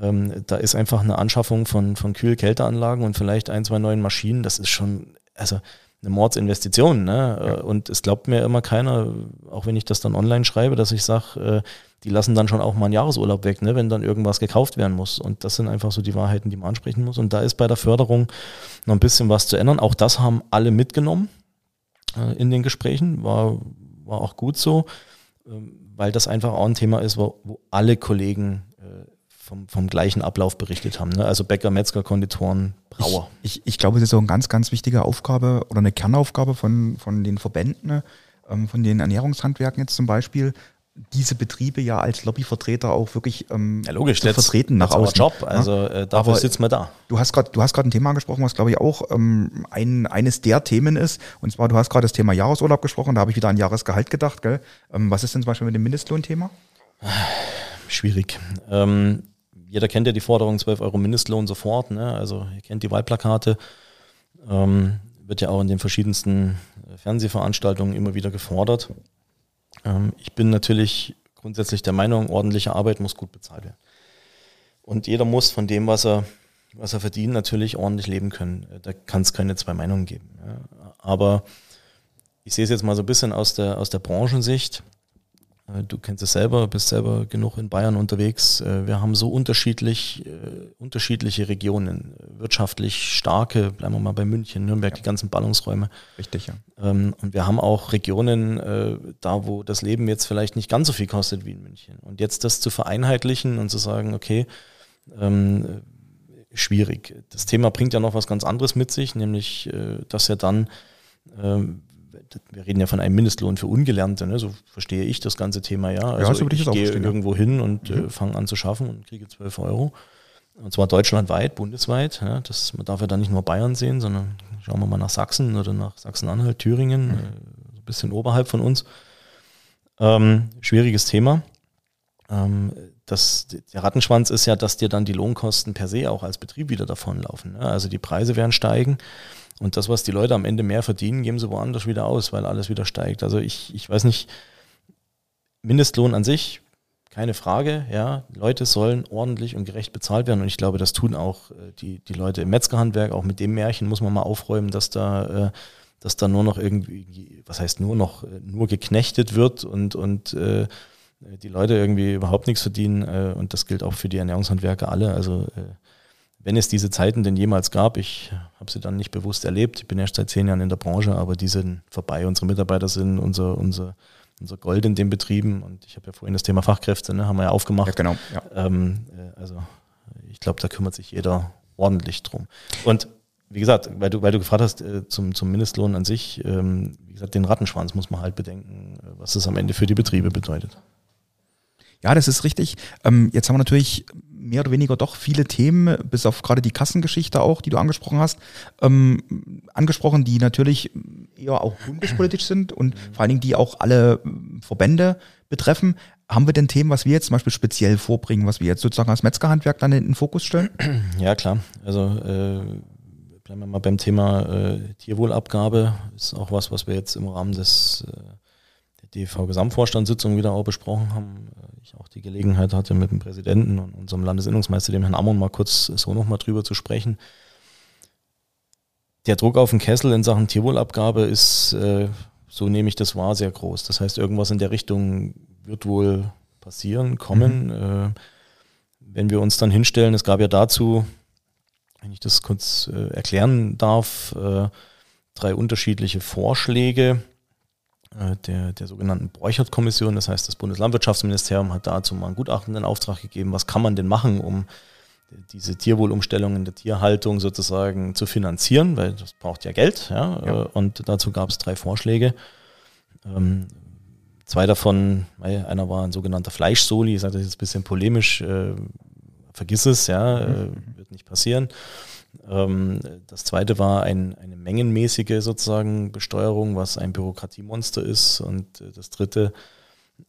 ähm, da ist einfach eine Anschaffung von, von Kühl-Kälteanlagen und vielleicht ein, zwei neuen Maschinen, das ist schon, also eine Mordsinvestition. Ne? Ja. Und es glaubt mir immer keiner, auch wenn ich das dann online schreibe, dass ich sage, äh, die lassen dann schon auch mal einen Jahresurlaub weg, ne? wenn dann irgendwas gekauft werden muss. Und das sind einfach so die Wahrheiten, die man ansprechen muss. Und da ist bei der Förderung noch ein bisschen was zu ändern. Auch das haben alle mitgenommen äh, in den Gesprächen. War, war auch gut so, ähm, weil das einfach auch ein Thema ist, wo, wo alle Kollegen äh, vom, vom gleichen Ablauf berichtet haben. Ne? Also Bäcker, Metzger, Konditoren, Brauer. Ich, ich, ich, glaube, es ist so eine ganz, ganz wichtige Aufgabe oder eine Kernaufgabe von, von den Verbänden, ne? ähm, von den Ernährungshandwerken jetzt zum Beispiel, diese Betriebe ja als Lobbyvertreter auch wirklich ähm, ja, logisch, zu vertreten nach außen. Job, also äh, dafür Aber sitzen wir da. Du hast gerade, du hast gerade ein Thema angesprochen, was glaube ich auch ähm, ein, eines der Themen ist. Und zwar, du hast gerade das Thema Jahresurlaub gesprochen. Da habe ich wieder an Jahresgehalt gedacht. Gell? Ähm, was ist denn zum Beispiel mit dem Mindestlohnthema? Schwierig. Ähm, jeder kennt ja die Forderung 12 Euro Mindestlohn sofort. Ne? Also ihr kennt die Wahlplakate. Ähm, wird ja auch in den verschiedensten äh, Fernsehveranstaltungen immer wieder gefordert. Ähm, ich bin natürlich grundsätzlich der Meinung, ordentliche Arbeit muss gut bezahlt werden. Und jeder muss von dem, was er, was er verdient, natürlich ordentlich leben können. Äh, da kann es keine zwei Meinungen geben. Ja. Aber ich sehe es jetzt mal so ein bisschen aus der, aus der Branchensicht. Äh, du kennst es selber, bist selber genug in Bayern unterwegs. Äh, wir haben so unterschiedlich, äh, unterschiedliche Regionen, wirtschaftlich starke, bleiben wir mal bei München, Nürnberg, ja. die ganzen Ballungsräume. Richtig, ja. Ähm, und wir haben auch Regionen, da wo das Leben jetzt vielleicht nicht ganz so viel kostet wie in München. Und jetzt das zu vereinheitlichen und zu sagen, okay, ähm, schwierig. Das Thema bringt ja noch was ganz anderes mit sich, nämlich, dass ja dann ähm, wir reden ja von einem Mindestlohn für Ungelernte, ne? so verstehe ich das ganze Thema ja. Also ja, so ich, ich gehe irgendwo hin und mhm. äh, fange an zu schaffen und kriege 12 Euro. Und zwar deutschlandweit, bundesweit. Ja? Das, man darf ja dann nicht nur Bayern sehen, sondern schauen wir mal nach Sachsen oder nach Sachsen-Anhalt, Thüringen, mhm. äh, ein bisschen oberhalb von uns. Ähm, schwieriges Thema. Ähm, das, der Rattenschwanz ist ja, dass dir dann die Lohnkosten per se auch als Betrieb wieder davonlaufen. Ne? Also die Preise werden steigen. Und das, was die Leute am Ende mehr verdienen, geben sie woanders wieder aus, weil alles wieder steigt. Also ich, ich weiß nicht, Mindestlohn an sich, keine Frage, ja. Leute sollen ordentlich und gerecht bezahlt werden. Und ich glaube, das tun auch äh, die, die Leute im Metzgerhandwerk. Auch mit dem Märchen muss man mal aufräumen, dass da, äh, dass da nur noch irgendwie, was heißt nur noch, äh, nur geknechtet wird und, und die Leute irgendwie überhaupt nichts verdienen. Und das gilt auch für die Ernährungshandwerker alle. Also äh, wenn es diese Zeiten denn jemals gab, ich habe sie dann nicht bewusst erlebt, ich bin erst seit zehn Jahren in der Branche, aber die sind vorbei. Unsere Mitarbeiter sind unser, unser, unser Gold in den Betrieben und ich habe ja vorhin das Thema Fachkräfte, ne, haben wir ja aufgemacht. Ja, genau. Ja. Ähm, äh, also ich glaube, da kümmert sich jeder ordentlich drum. Und wie gesagt, weil du, weil du gefragt hast äh, zum, zum Mindestlohn an sich, ähm, wie gesagt, den Rattenschwanz muss man halt bedenken, was das am Ende für die Betriebe bedeutet. Ja, das ist richtig. Ähm, jetzt haben wir natürlich mehr oder weniger doch viele Themen, bis auf gerade die Kassengeschichte auch, die du angesprochen hast, ähm, angesprochen, die natürlich eher auch bundespolitisch sind und vor allen Dingen die auch alle Verbände betreffen. Haben wir denn Themen, was wir jetzt zum Beispiel speziell vorbringen, was wir jetzt sozusagen als Metzgerhandwerk dann in den Fokus stellen? <clears throat> Ja, klar. Also äh, bleiben wir mal beim Thema äh, Tierwohlabgabe. Ist auch was, was wir jetzt im Rahmen des äh, DV-Gesamtvorstandssitzung wieder auch besprochen haben. Äh, ich auch die Gelegenheit hatte, mit dem Präsidenten und unserem Landesinnungsmeister, dem Herrn Ammon, mal kurz so nochmal drüber zu sprechen. Der Druck auf den Kessel in Sachen Tierwohlabgabe ist, äh, so nehme ich das wahr, sehr groß. Das heißt, irgendwas in der Richtung wird wohl passieren, kommen. Mhm. Äh, wenn wir uns dann hinstellen, es gab ja dazu, wenn ich das kurz erklären darf, drei unterschiedliche Vorschläge der, der sogenannten Bräuchert-Kommission. Das heißt, das Bundeslandwirtschaftsministerium hat dazu mal einen Gutachten in Auftrag gegeben, was kann man denn machen, um diese Tierwohlumstellung in der Tierhaltung sozusagen zu finanzieren, weil das braucht ja Geld. Ja? ja. Und dazu gab es drei Vorschläge. Ähm, zwei davon, einer war ein sogenannter Fleischsoli, ich sage das jetzt ein bisschen polemisch, äh, vergiss es, ja, äh, mhm. wird nicht passieren. Ähm, das zweite war ein, eine mengenmäßige sozusagen Besteuerung, was ein Bürokratiemonster ist. Und äh, das dritte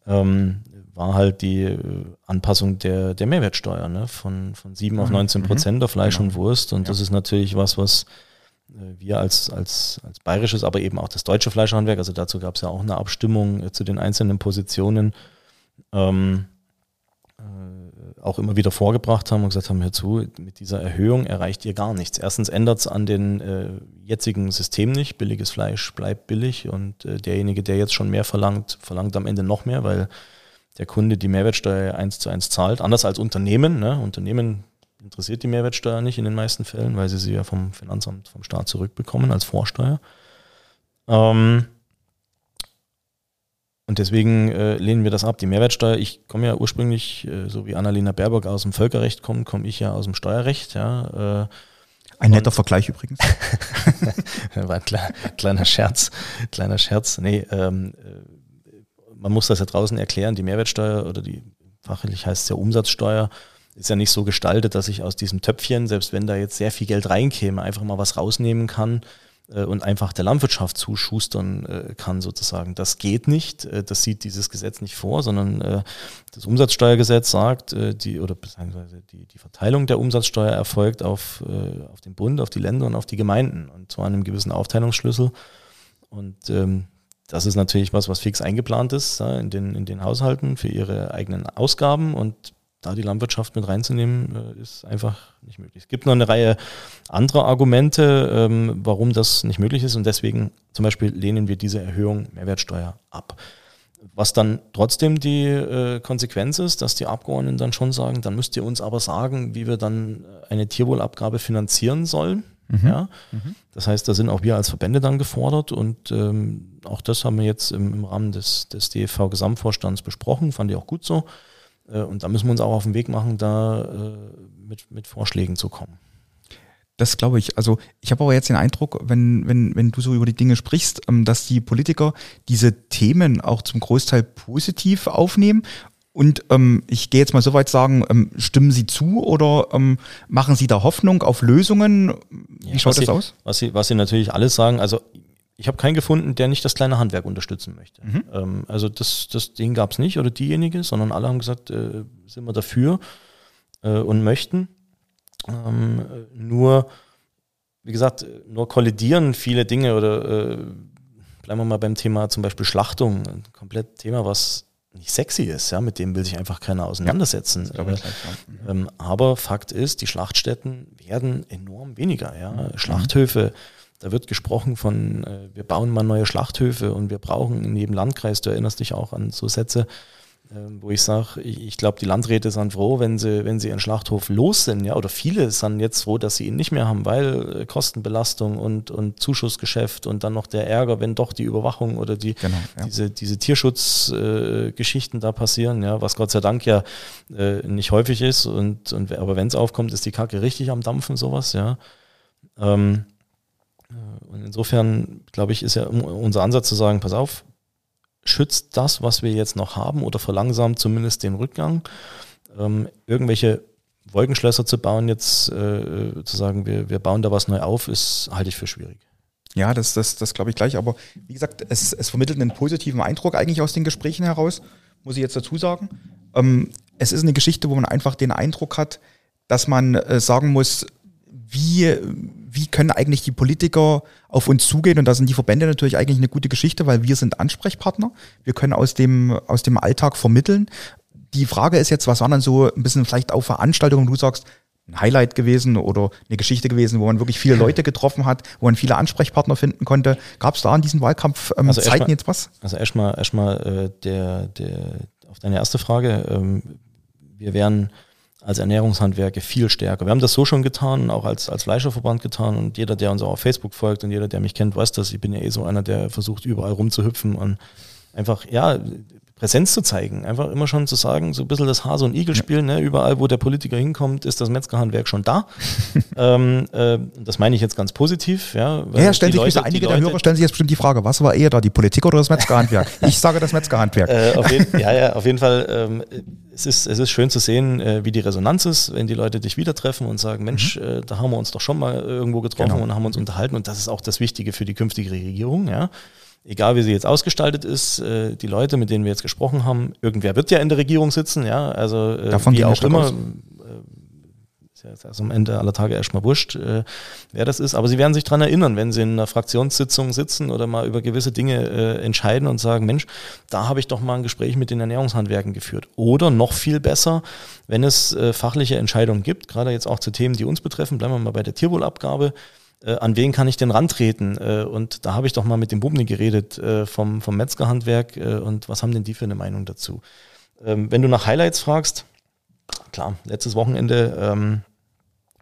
ähm, war halt die äh, Anpassung der, der Mehrwertsteuer ne? von, von 7 auf 19 mhm. Prozent mhm. auf Fleisch genau. und Wurst. Und ja. das ist natürlich was, was äh, wir als, als, als bayerisches, aber eben auch das deutsche Fleischhandwerk, also dazu gab es ja auch eine Abstimmung zu den einzelnen Positionen, ähm, auch immer wieder vorgebracht haben und gesagt haben, hör zu, mit dieser Erhöhung erreicht ihr gar nichts. Erstens ändert es an den äh, jetzigen System nicht. Billiges Fleisch bleibt billig und äh, derjenige, der jetzt schon mehr verlangt, verlangt am Ende noch mehr, weil der Kunde die Mehrwertsteuer eins zu eins zahlt. Anders als Unternehmen. Ne? Unternehmen interessiert die Mehrwertsteuer nicht in den meisten Fällen, weil sie sie ja vom Finanzamt, vom Staat zurückbekommen als Vorsteuer. Ähm, und deswegen äh, lehnen wir das ab. Die Mehrwertsteuer, ich komme ja ursprünglich, äh, so wie Annalena Baerbock aus dem Völkerrecht kommt, komme ich ja aus dem Steuerrecht. Ja, äh, ein netter Vergleich übrigens. <laughs> War ein kleiner, kleiner Scherz. Kleiner Scherz. Nee, ähm, äh, man muss das ja draußen erklären. Die Mehrwertsteuer oder die fachlich heißt es ja Umsatzsteuer, ist ja nicht so gestaltet, dass ich aus diesem Töpfchen, selbst wenn da jetzt sehr viel Geld reinkäme, einfach mal was rausnehmen kann und einfach der Landwirtschaft zuschustern äh, kann sozusagen. Das geht nicht, äh, das sieht dieses Gesetz nicht vor, sondern das Umsatzsteuergesetz sagt, die oder beziehungsweise die, die Verteilung der Umsatzsteuer erfolgt auf, auf den Bund, auf die Länder und auf die Gemeinden und zwar an einem gewissen Aufteilungsschlüssel. Und ähm, das ist natürlich was, was fix eingeplant ist in, den, in den Haushalten für ihre eigenen Ausgaben und da die Landwirtschaft mit reinzunehmen, äh, ist einfach nicht möglich. Es gibt noch eine Reihe anderer Argumente, ähm, warum das nicht möglich ist und deswegen zum Beispiel lehnen wir diese Erhöhung Mehrwertsteuer ab. Was dann trotzdem die äh, Konsequenz ist, dass die Abgeordneten dann schon sagen, dann müsst ihr uns aber sagen, wie wir dann eine Tierwohlabgabe finanzieren sollen. Mhm. Ja? Mhm. Das heißt, da sind auch wir als Verbände dann gefordert und ähm, auch das haben wir jetzt im, im Rahmen des, des DFV-Gesamtvorstands besprochen, fand ich auch gut so. Äh, und da müssen wir uns auch auf den Weg machen, da äh, mit, mit Vorschlägen zu kommen. Das glaube ich. Also ich habe aber jetzt den Eindruck, wenn, wenn, wenn du so über die Dinge sprichst, ähm, dass die Politiker diese Themen auch zum Großteil positiv aufnehmen. Und ähm, ich gehe jetzt mal so weit sagen, ähm, stimmen Sie zu oder ähm, machen Sie da Hoffnung auf Lösungen? Wie ja, schaut das Sie, aus? Was Sie, was Sie natürlich alles sagen, also ich habe keinen gefunden, der nicht das kleine Handwerk unterstützen möchte. Mhm. Ähm, also das, das Ding gab es nicht oder diejenige, sondern alle haben gesagt, äh, sind wir dafür äh, und möchten. Ähm, nur, wie gesagt, nur kollidieren viele Dinge oder äh, bleiben wir mal beim Thema zum Beispiel Schlachtung, ein komplett Thema, was nicht sexy ist, ja, mit dem will sich einfach keiner auseinandersetzen. Ja, äh, ähm, aber Fakt ist, die Schlachtstätten werden enorm weniger, ja. Mhm. Schlachthöfe da wird gesprochen von, äh, wir bauen mal neue Schlachthöfe und wir brauchen in jedem Landkreis, du erinnerst dich auch an so Sätze, ähm, wo ich sage, ich, ich glaube, die Landräte sind froh, wenn sie, wenn sie ihren Schlachthof los sind, ja, oder viele sind jetzt froh, dass sie ihn nicht mehr haben, weil äh, Kostenbelastung und, und Zuschussgeschäft und dann noch der Ärger, wenn doch die Überwachung oder die, genau, ja. diese, diese Tierschutzgeschichten äh, da passieren, ja, was Gott sei Dank ja äh, nicht häufig ist und, und aber wenn es aufkommt, ist die Kacke richtig am Dampfen, sowas, ja. Ähm, äh, und insofern, glaube ich, ist ja unser Ansatz zu sagen, pass auf, schützt das, was wir jetzt noch haben oder verlangsamt zumindest den Rückgang. Ähm, irgendwelche Wolkenschlösser zu bauen, jetzt äh, zu sagen, wir, wir bauen da was neu auf, ist, halte ich für schwierig. Ja, das, das, das glaube ich gleich. Aber wie gesagt, es, es vermittelt einen positiven Eindruck eigentlich aus den Gesprächen heraus, muss ich jetzt dazu sagen. Ähm, es ist eine Geschichte, wo man einfach den Eindruck hat, dass man äh, sagen muss, wie, wie können eigentlich die Politiker auf uns zugehen? Und da sind die Verbände natürlich eigentlich eine gute Geschichte, weil wir sind Ansprechpartner. Wir können aus dem, aus dem Alltag vermitteln. Die Frage ist jetzt, was waren dann so ein bisschen vielleicht auch Veranstaltungen, wo du sagst, ein Highlight gewesen oder eine Geschichte gewesen, wo man wirklich viele Leute getroffen hat, wo man viele Ansprechpartner finden konnte. Gab es da in diesem Wahlkampf ähm, also Zeiten mal, jetzt was? Also erstmal erstmal äh, der, der auf deine erste Frage. Ähm, wir werden als Ernährungshandwerke viel stärker. Wir haben das so schon getan, auch als, als Fleischerverband getan und jeder, der uns auch auf Facebook folgt und jeder, der mich kennt, weiß das. Ich bin ja eh so einer, der versucht, überall rumzuhüpfen und einfach, ja, Präsenz zu zeigen. Einfach immer schon zu sagen, so ein bisschen das Hase- und Igel-Spiel, ja. ne? überall, wo der Politiker hinkommt, ist das Metzgerhandwerk schon da. <laughs> ähm, äh, das meine ich jetzt ganz positiv. Ja, ja, ja stellen sich Leute, einige der Hörer stellen sich jetzt bestimmt die Frage, was war eher da, die Politik oder das Metzgerhandwerk? <laughs> ich sage das Metzgerhandwerk. Äh, auf jeden, <laughs> ja, ja, auf jeden Fall. Ähm, es, ist, es ist schön zu sehen, äh, wie die Resonanz ist, wenn die Leute dich wieder treffen und sagen, Mensch, mhm. äh, da haben wir uns doch schon mal irgendwo getroffen genau. und haben uns unterhalten und das ist auch das Wichtige für die künftige Regierung. Ja egal wie sie jetzt ausgestaltet ist, äh, die Leute, mit denen wir jetzt gesprochen haben, irgendwer wird ja in der Regierung sitzen, ja, also äh, Davon wie auch immer. Aus. Äh, ist ja jetzt also am Ende aller Tage erstmal wurscht, äh, wer das ist, aber sie werden sich dran erinnern, wenn sie in einer Fraktionssitzung sitzen oder mal über gewisse Dinge äh, entscheiden und sagen, Mensch, da habe ich doch mal ein Gespräch mit den Ernährungshandwerken geführt. Oder noch viel besser, wenn es äh, fachliche Entscheidungen gibt, gerade jetzt auch zu Themen, die uns betreffen, bleiben wir mal bei der Tierwohlabgabe, äh, an wen kann ich denn rantreten? Äh, und da habe ich doch mal mit dem Bubni geredet äh, vom, vom Metzgerhandwerk äh, und was haben denn die für eine Meinung dazu? Ähm, wenn du nach Highlights fragst, klar, letztes Wochenende ähm,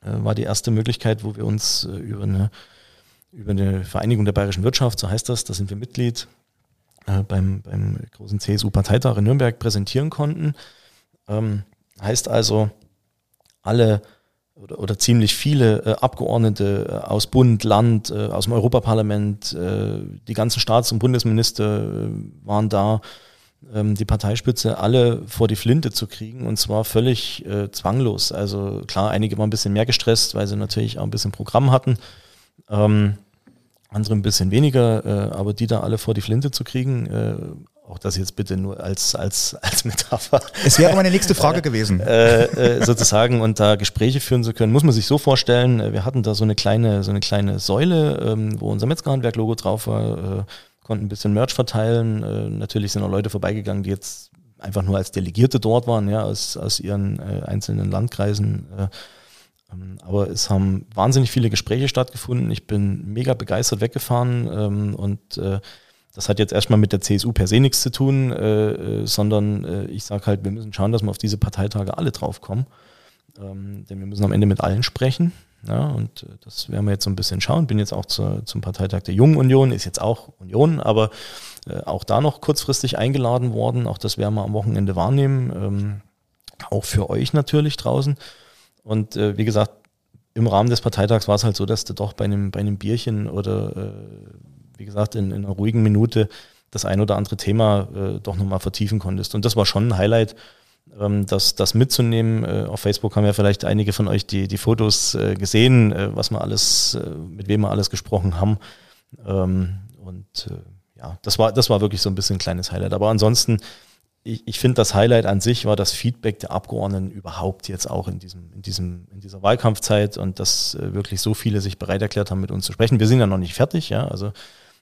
äh, war die erste Möglichkeit, wo wir uns äh, über, eine, über eine Vereinigung der bayerischen Wirtschaft, so heißt das, da sind wir Mitglied, beim, beim großen CSU-Parteitag in Nürnberg präsentieren konnten. Ähm, heißt also, alle oder, oder ziemlich viele äh, Abgeordnete äh, aus Bund, Land, äh, aus dem Europaparlament, äh, die ganzen Staats- und Bundesminister äh, waren da, ähm, die Parteispitze alle vor die Flinte zu kriegen und zwar völlig äh, zwanglos. Also klar, einige waren ein bisschen mehr gestresst, weil sie natürlich auch ein bisschen Programm hatten. Ähm, andere ein bisschen weniger, äh, aber die da alle vor die Flinte zu kriegen, äh, auch das jetzt bitte nur als, als, als Metapher. Es wäre meine nächste <laughs> Frage gewesen. Äh, äh, sozusagen und da Gespräche führen zu können, muss man sich so vorstellen, äh, wir hatten da so eine kleine, so eine kleine Säule, ähm, wo unser Metzgerhandwerk-Logo drauf war, äh, konnten ein bisschen Merch verteilen. Äh, natürlich sind auch Leute vorbeigegangen, die jetzt einfach nur als Delegierte dort waren, ja, aus, aus ihren äh, einzelnen Landkreisen. Ähm, aber es haben wahnsinnig viele Gespräche stattgefunden. Ich bin mega begeistert weggefahren ähm, und das hat jetzt erstmal mit der CSU per se nichts zu tun, äh, äh, sondern äh, ich sage halt, wir müssen schauen, dass wir auf diese Parteitage alle draufkommen. Ähm, denn wir müssen am Ende mit allen sprechen. Ja, und äh, das werden wir jetzt so ein bisschen schauen. Bin jetzt auch zur, zum Parteitag der Jungen Union, ist jetzt auch Union, aber äh, auch da noch kurzfristig eingeladen worden. Auch das werden wir am Wochenende wahrnehmen. Ähm, auch für euch natürlich draußen. Und äh, wie gesagt, im Rahmen des Parteitags war es halt so, dass du doch bei einem, bei einem Bierchen oder äh, wie gesagt, in, in einer ruhigen Minute das ein oder andere Thema äh, doch nochmal vertiefen konntest. Und das war schon ein Highlight, ähm, das, das mitzunehmen. Äh, auf Facebook haben ja vielleicht einige von euch die, die Fotos äh, gesehen, äh, was wir alles, äh, mit wem wir alles gesprochen haben. Ähm, und äh, ja, das war, das war wirklich so ein bisschen ein kleines Highlight. Aber ansonsten, ich, ich finde, das Highlight an sich war das Feedback der Abgeordneten überhaupt jetzt auch in diesem, in diesem, in dieser Wahlkampfzeit und dass äh, wirklich so viele sich bereit erklärt haben, mit uns zu sprechen. Wir sind ja noch nicht fertig, ja. Also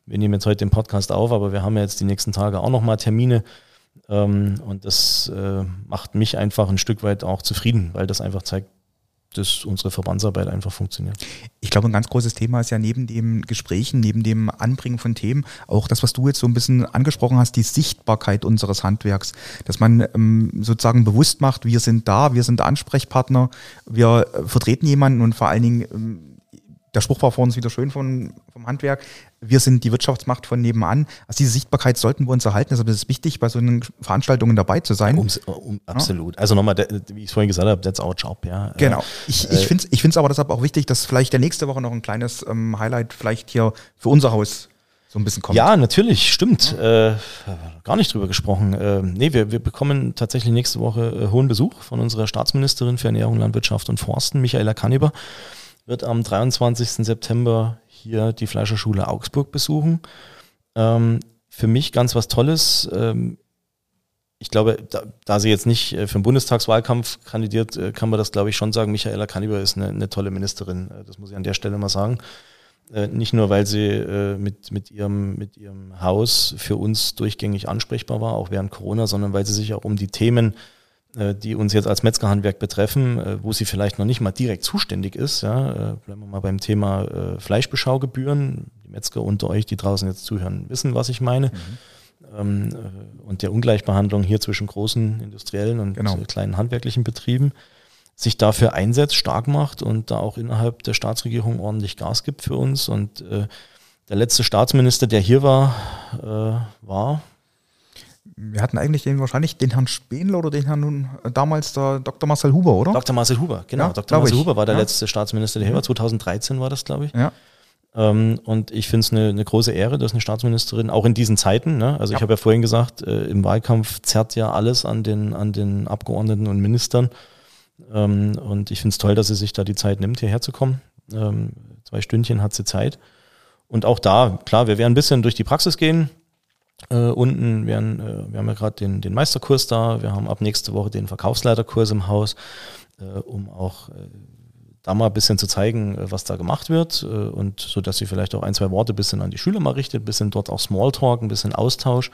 wir nehmen jetzt heute den Podcast auf, aber wir haben ja jetzt die nächsten Tage auch nochmal Termine. Ähm, und das äh, macht mich einfach ein Stück weit auch zufrieden, weil das einfach zeigt, dass unsere Verbandsarbeit einfach funktioniert. Ich glaube, ein ganz großes Thema ist ja neben dem Gesprächen, neben dem Anbringen von Themen, auch das, was du jetzt so ein bisschen angesprochen hast, die Sichtbarkeit unseres Handwerks. Dass man ähm, sozusagen bewusst macht, wir sind da, wir sind Ansprechpartner, wir äh, vertreten jemanden und vor allen Dingen ähm, der Spruch war vor uns wieder schön von, vom Handwerk. Wir sind die Wirtschaftsmacht von nebenan. Also diese Sichtbarkeit sollten wir uns erhalten. Deshalb ist es wichtig, bei so einen Veranstaltungen dabei zu sein. Um, um, absolut. Ja. Also nochmal, wie ich es vorhin gesagt habe, that's our job, ja. Genau. Ich, ich äh, finde es ich find's aber deshalb auch wichtig, dass vielleicht der nächste Woche noch ein kleines ähm, Highlight vielleicht hier für unser Haus so ein bisschen kommt. Ja, natürlich, stimmt. Ja. Äh, gar nicht drüber gesprochen. Äh, nee, wir, wir bekommen tatsächlich nächste Woche äh, hohen Besuch von unserer Staatsministerin für Ernährung, Landwirtschaft und Forsten, Michaela Kanniber wird am 23. September hier die Fleischerschule Augsburg besuchen. Ähm, für mich ganz was Tolles. Ähm, ich glaube, da, da, sie jetzt nicht äh, für den Bundestagswahlkampf kandidiert, äh, kann man das, glaube ich, schon sagen. Michaela Kanniber ist eine, eine, tolle Ministerin. Äh, das muss ich an der Stelle mal sagen. Nicht nur, weil sie mit, mit, ihrem, mit ihrem Haus für uns durchgängig ansprechbar war, auch während Corona, sondern weil sie sich auch um die Themen äh, die uns jetzt als Metzgerhandwerk betreffen, äh, wo sie vielleicht noch nicht mal direkt zuständig ist. Ja, äh, bleiben wir mal beim Thema Fleischbeschaugebühren. Die Metzger unter euch, die draußen jetzt zuhören, wissen, was ich meine. Mhm. Ähm, und der Ungleichbehandlung hier zwischen großen industriellen und genau. kleinen handwerklichen Betrieben sich dafür einsetzt, stark macht und da auch innerhalb der Staatsregierung ordentlich Gas gibt für uns. Und äh, der letzte Staatsminister, der hier war, äh, war wir hatten eigentlich den wahrscheinlich den Herrn Spenler oder den Herrn nun äh, damals der Dr. Marcel Huber, oder? Dr. Marcel Huber, genau. Ja, Dr. Marcel ich. Huber war der ja. letzte Staatsminister, der hier war. 2013 war das, glaube ich. Ja. Ähm, und ich finde es eine, eine große Ehre, dass eine Staatsministerin, auch in diesen Zeiten, ne? also ich habe ja vorhin gesagt, äh, im Wahlkampf zerrt ja alles an den, an den Abgeordneten und Ministern. Ähm, und ich finde es toll, dass sie sich da die Zeit nimmt, hierher zu kommen. Ähm, zwei Stündchen hat sie Zeit. Und auch da, klar, wir werden ein bisschen durch die Praxis gehen. Äh, unten, werden, äh, wir haben ja gerade den, den Meisterkurs da, wir haben ab nächste Woche den Verkaufsleiterkurs im Haus, äh, um auch äh, da mal ein bisschen zu zeigen, äh, was da gemacht wird äh, und so, dass sie vielleicht auch ein, zwei Worte ein bisschen an die Schüler mal richtet, ein bisschen dort auch Smalltalk, ein bisschen Austausch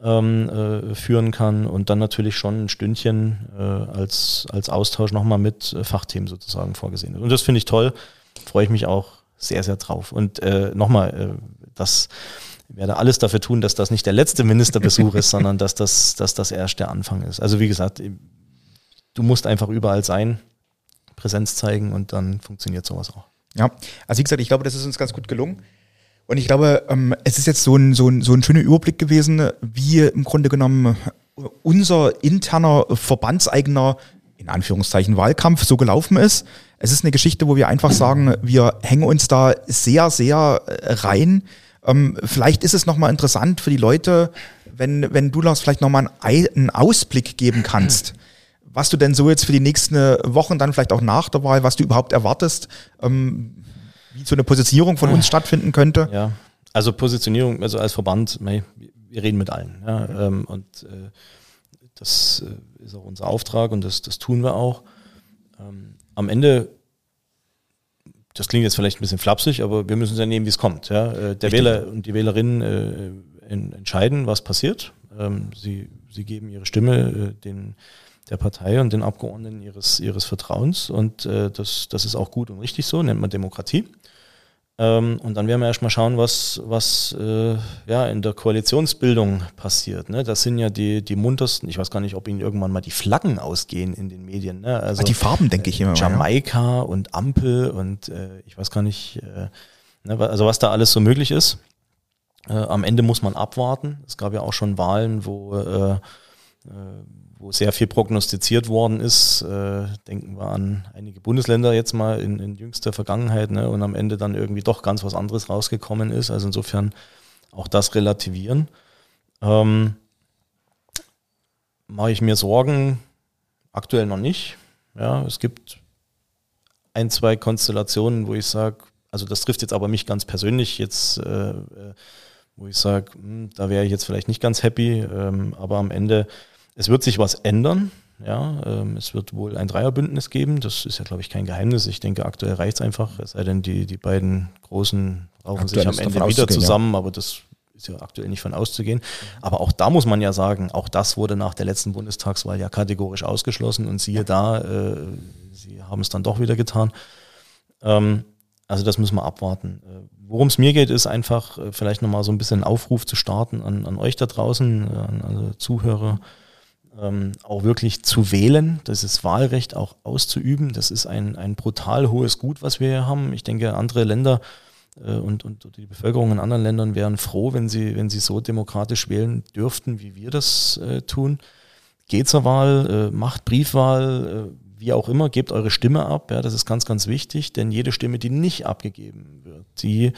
ähm, äh, führen kann und dann natürlich schon ein Stündchen als, als Austausch nochmal mit Fachthemen sozusagen vorgesehen ist. Und das finde ich toll, freue ich mich auch sehr, sehr drauf. Und nochmal, das ich werde alles dafür tun, dass das nicht der letzte Ministerbesuch ist, <laughs> sondern dass das, dass das erst der Anfang ist. Also wie gesagt, du musst einfach überall sein, Präsenz zeigen und dann funktioniert sowas auch. Ja, also wie gesagt, ich glaube, das ist uns ganz gut gelungen. Und ich glaube, ähm, es ist jetzt so ein, so, ein, so ein schöner Überblick gewesen, wie im Grunde genommen unser interner verbandseigener, in Anführungszeichen, Wahlkampf so gelaufen ist. Es ist eine Geschichte, wo wir einfach sagen, wir hängen uns da sehr, sehr rein ähm, vielleicht ist es nochmal interessant für die Leute, wenn, wenn du Lars vielleicht nochmal einen, Ausblick geben kannst, was du denn so jetzt für die nächsten Wochen, dann vielleicht auch nach der Wahl, was du überhaupt erwartest, ähm, wie so eine Positionierung von uns stattfinden könnte. Ja, also Positionierung, also als Verband, wir reden mit allen. Ja, ähm, und äh, das äh, ist auch unser Auftrag und das, das tun wir auch. Ähm, am Ende das klingt jetzt vielleicht ein bisschen flapsig, aber wir müssen es ja nehmen, wie es kommt. Ja? Äh, der Wähler und die Wählerinnen äh, entscheiden, was passiert. Ähm, sie, sie geben ihre Stimme äh, den, der Partei und den Abgeordneten ihres, ihres Vertrauens und das, das ist auch gut und richtig so, nennt man Demokratie. Ähm, und dann werden wir erstmal schauen, was, was äh, ja, in der Koalitionsbildung passiert. Ne? Das sind ja die, die muntersten, ich weiß gar nicht, ob ihnen irgendwann mal die Flaggen ausgehen in den Medien. Ne? Also, die Farben, denke ich immer. Jamaika ja. und Ampel und äh, ich weiß gar nicht, äh, ne? also was da alles so möglich ist. Äh, am Ende muss man abwarten. Es gab ja auch schon Wahlen, wo äh, äh, wo sehr viel prognostiziert worden ist. Äh, denken wir an einige Bundesländer jetzt mal in, in jüngster Vergangenheit ne, und am Ende dann irgendwie doch ganz was anderes rausgekommen ist. Also insofern auch das relativieren. Ähm, Mache ich mir Sorgen? Aktuell noch nicht. Ja, es gibt ein, zwei Konstellationen, wo ich sage, also das trifft jetzt aber mich ganz persönlich jetzt, äh, äh wo ich sage, hm, da wäre ich jetzt vielleicht nicht ganz happy, ähm, aber am Ende es wird sich was ändern. Ja, ähm, es wird wohl ein Dreierbündnis geben. Das ist ja, glaube ich, kein Geheimnis. Ich denke, aktuell reicht es einfach. Es sei denn, die, die beiden Großen raufen sich am Ende wieder zusammen, ja. aber das ist ja aktuell nicht von auszugehen. Aber auch da muss man ja sagen, auch das wurde nach der letzten Bundestagswahl ja kategorisch ausgeschlossen und siehe da, äh, sie haben es dann doch wieder getan. Ähm, also das müssen wir abwarten. Worum es mir geht, ist einfach äh, vielleicht nochmal so ein bisschen Aufruf zu starten an, an euch da draußen, äh, an alle Zuhörer, ähm, auch wirklich zu wählen, das ist Wahlrecht auch auszuüben. Das ist ein, ein brutal hohes Gut, was wir hier haben. Ich denke, andere Länder äh, und, und die Bevölkerung in anderen Ländern wären froh, wenn sie, wenn sie so demokratisch wählen dürften, wie wir das äh, tun. Geht zur Wahl, äh, macht Briefwahl, äh, wie auch immer, gebt eure Stimme ab. Ja, das ist ganz, ganz wichtig, denn jede Stimme, die nicht abgegeben wird, die äh,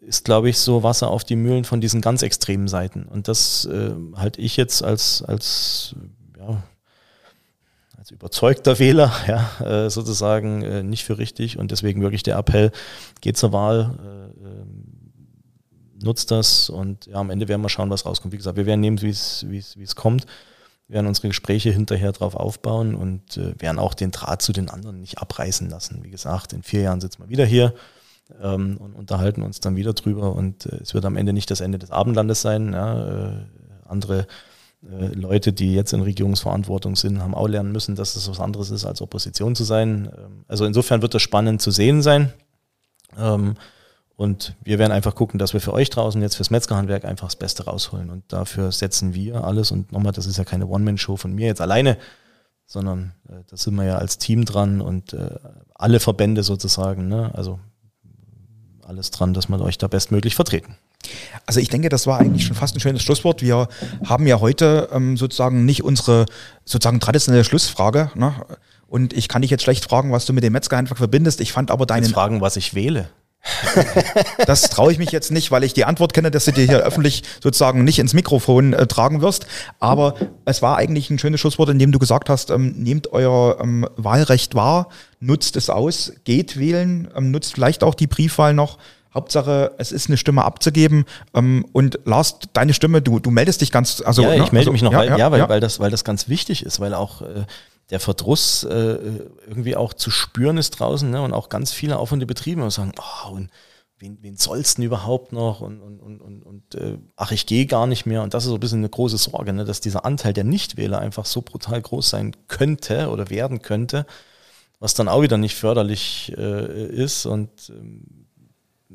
ist, glaube ich, so Wasser auf die Mühlen von diesen ganz extremen Seiten. Und das äh, halte ich jetzt als, als, ja, als überzeugter Wähler <laughs> ja, äh, sozusagen äh, nicht für richtig. Und deswegen wirklich der Appell, geht zur Wahl, äh, ähm, nutzt das und ja, am Ende werden wir schauen, was rauskommt. Wie gesagt, wir werden nehmen, wie es kommt werden unsere Gespräche hinterher drauf aufbauen und äh, werden auch den Draht zu den anderen nicht abreißen lassen. Wie gesagt, in vier Jahren sitzen wir wieder hier ähm, und unterhalten uns dann wieder drüber und äh, es wird am Ende nicht das Ende des Abendlandes sein. Ja, äh, andere äh, Leute, die jetzt in Regierungsverantwortung sind, haben auch lernen müssen, dass es was anderes ist, als Opposition zu sein. Ähm, also insofern wird das spannend zu sehen sein. Ähm, und wir werden einfach gucken, dass wir für euch draußen jetzt fürs Metzgerhandwerk einfach das Beste rausholen. Und dafür setzen wir alles. Und nochmal, das ist ja keine One-Man-Show von mir jetzt alleine, sondern äh, da sind wir ja als Team dran und äh, alle Verbände sozusagen. Ne? Also alles dran, dass wir euch da bestmöglich vertreten. Also ich denke, das war eigentlich schon fast ein schönes Schlusswort. Wir haben ja heute ähm, sozusagen nicht unsere sozusagen traditionelle Schlussfrage. Ne? Und ich kann dich jetzt schlecht fragen, was du mit dem Metzgerhandwerk verbindest. Ich fand aber deinen... Jetzt fragen, was ich wähle. <laughs> Das traue ich mich jetzt nicht, weil ich die Antwort kenne, dass du dir hier öffentlich sozusagen nicht ins Mikrofon äh, tragen wirst. Aber es war eigentlich ein schönes Schlusswort, in dem du gesagt hast, ähm, nehmt euer ähm, Wahlrecht wahr, nutzt es aus, geht wählen, ähm, nutzt vielleicht auch die Briefwahl noch. Hauptsache, es ist eine Stimme abzugeben. Ähm, und Lars, deine Stimme, du, du meldest dich ganz, also. Ja, ne? ich melde also, mich noch, ja, weil, ja, ja, weil, ja. weil, das, weil das ganz wichtig ist, weil auch äh, der Verdruss äh, irgendwie auch zu spüren ist draußen ne? und auch ganz viele aufwände Betriebe sagen, oh, und wen, wen soll's denn überhaupt noch und, und, und, und, und äh, ach, ich gehe gar nicht mehr. Und das ist so ein bisschen eine große Sorge, ne? dass dieser Anteil der Nichtwähler einfach so brutal groß sein könnte oder werden könnte, was dann auch wieder nicht förderlich äh, ist. Und ähm,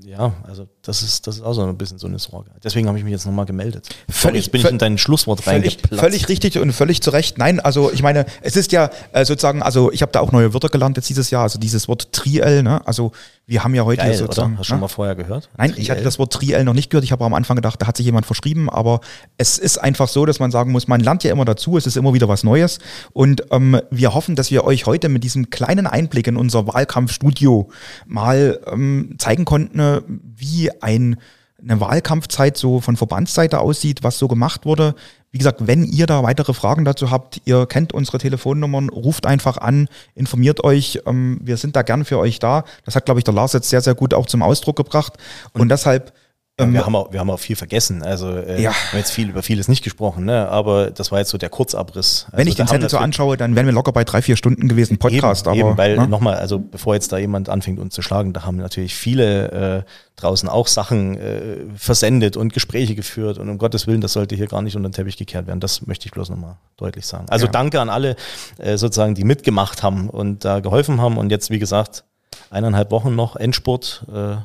ja, also das ist, das ist auch so ein bisschen so eine Sorge. Deswegen habe ich mich jetzt nochmal gemeldet. Sorry, jetzt bin ich in dein Schlusswort völlig, völlig richtig und völlig zu Recht. Nein, also ich meine, es ist ja äh, sozusagen, also ich habe da auch neue Wörter gelernt jetzt dieses Jahr, also dieses Wort Triel, ne? Also wir haben ja heute Geil, sozusagen. oder? Hast du schon ne? mal vorher gehört? Nein, ich hatte das Wort Triel noch nicht gehört. Ich habe am Anfang gedacht, da hat sich jemand verschrieben, aber es ist einfach so, dass man sagen muss, man lernt ja immer dazu, es ist immer wieder was Neues. Und ähm, wir hoffen, dass wir euch heute mit diesem kleinen Einblick in unser Wahlkampfstudio mal ähm, zeigen konnten, äh, wie ein eine Wahlkampfzeit so von Verbandsseite aussieht, was so gemacht wurde. Wie gesagt, wenn ihr da weitere Fragen dazu habt, ihr kennt unsere Telefonnummern, ruft einfach an, informiert euch. Ähm, wir sind da gern für euch da. Das hat, glaube ich, der Lars jetzt sehr, sehr gut auch zum Ausdruck gebracht. Und, und deshalb ja, wir, haben auch, wir haben auch viel vergessen. Also äh, Ja. wir haben jetzt viel über vieles nicht gesprochen, ne? aber das war jetzt so der Kurzabriss. wenn also ich den Zettel so anschaue, dann wären wir locker bei drei, vier Stunden gewesen, Podcast. eben, aber eben, weil ne? nochmal, also bevor jetzt da jemand anfängt uns zu schlagen, da haben natürlich viele äh, draußen auch Sachen äh, versendet und Gespräche geführt und um Gottes Willen, das sollte hier gar nicht unter den Teppich gekehrt werden. Das möchte ich bloß nochmal deutlich sagen. Also Ja. danke an alle äh, sozusagen, die mitgemacht haben und da geholfen haben und jetzt, wie gesagt, eineinhalb Wochen noch Endspurt äh,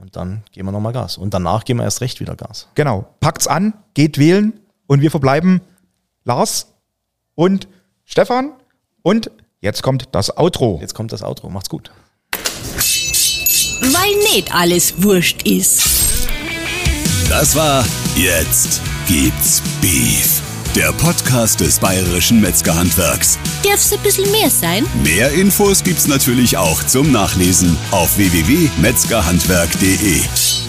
und dann geben wir nochmal Gas. Und danach geben wir erst recht wieder Gas. Genau. Packt's an, geht wählen und wir verbleiben Lars und Stefan. Und jetzt kommt das Outro. Jetzt kommt das Outro. Macht's gut. Weil nicht alles wurscht ist. Das war Jetzt gibt's Beef. Der Podcast des Bayerischen Metzgerhandwerks. Darf's ein bisschen mehr sein? Mehr Infos gibt's natürlich auch zum Nachlesen auf www.metzgerhandwerk.de.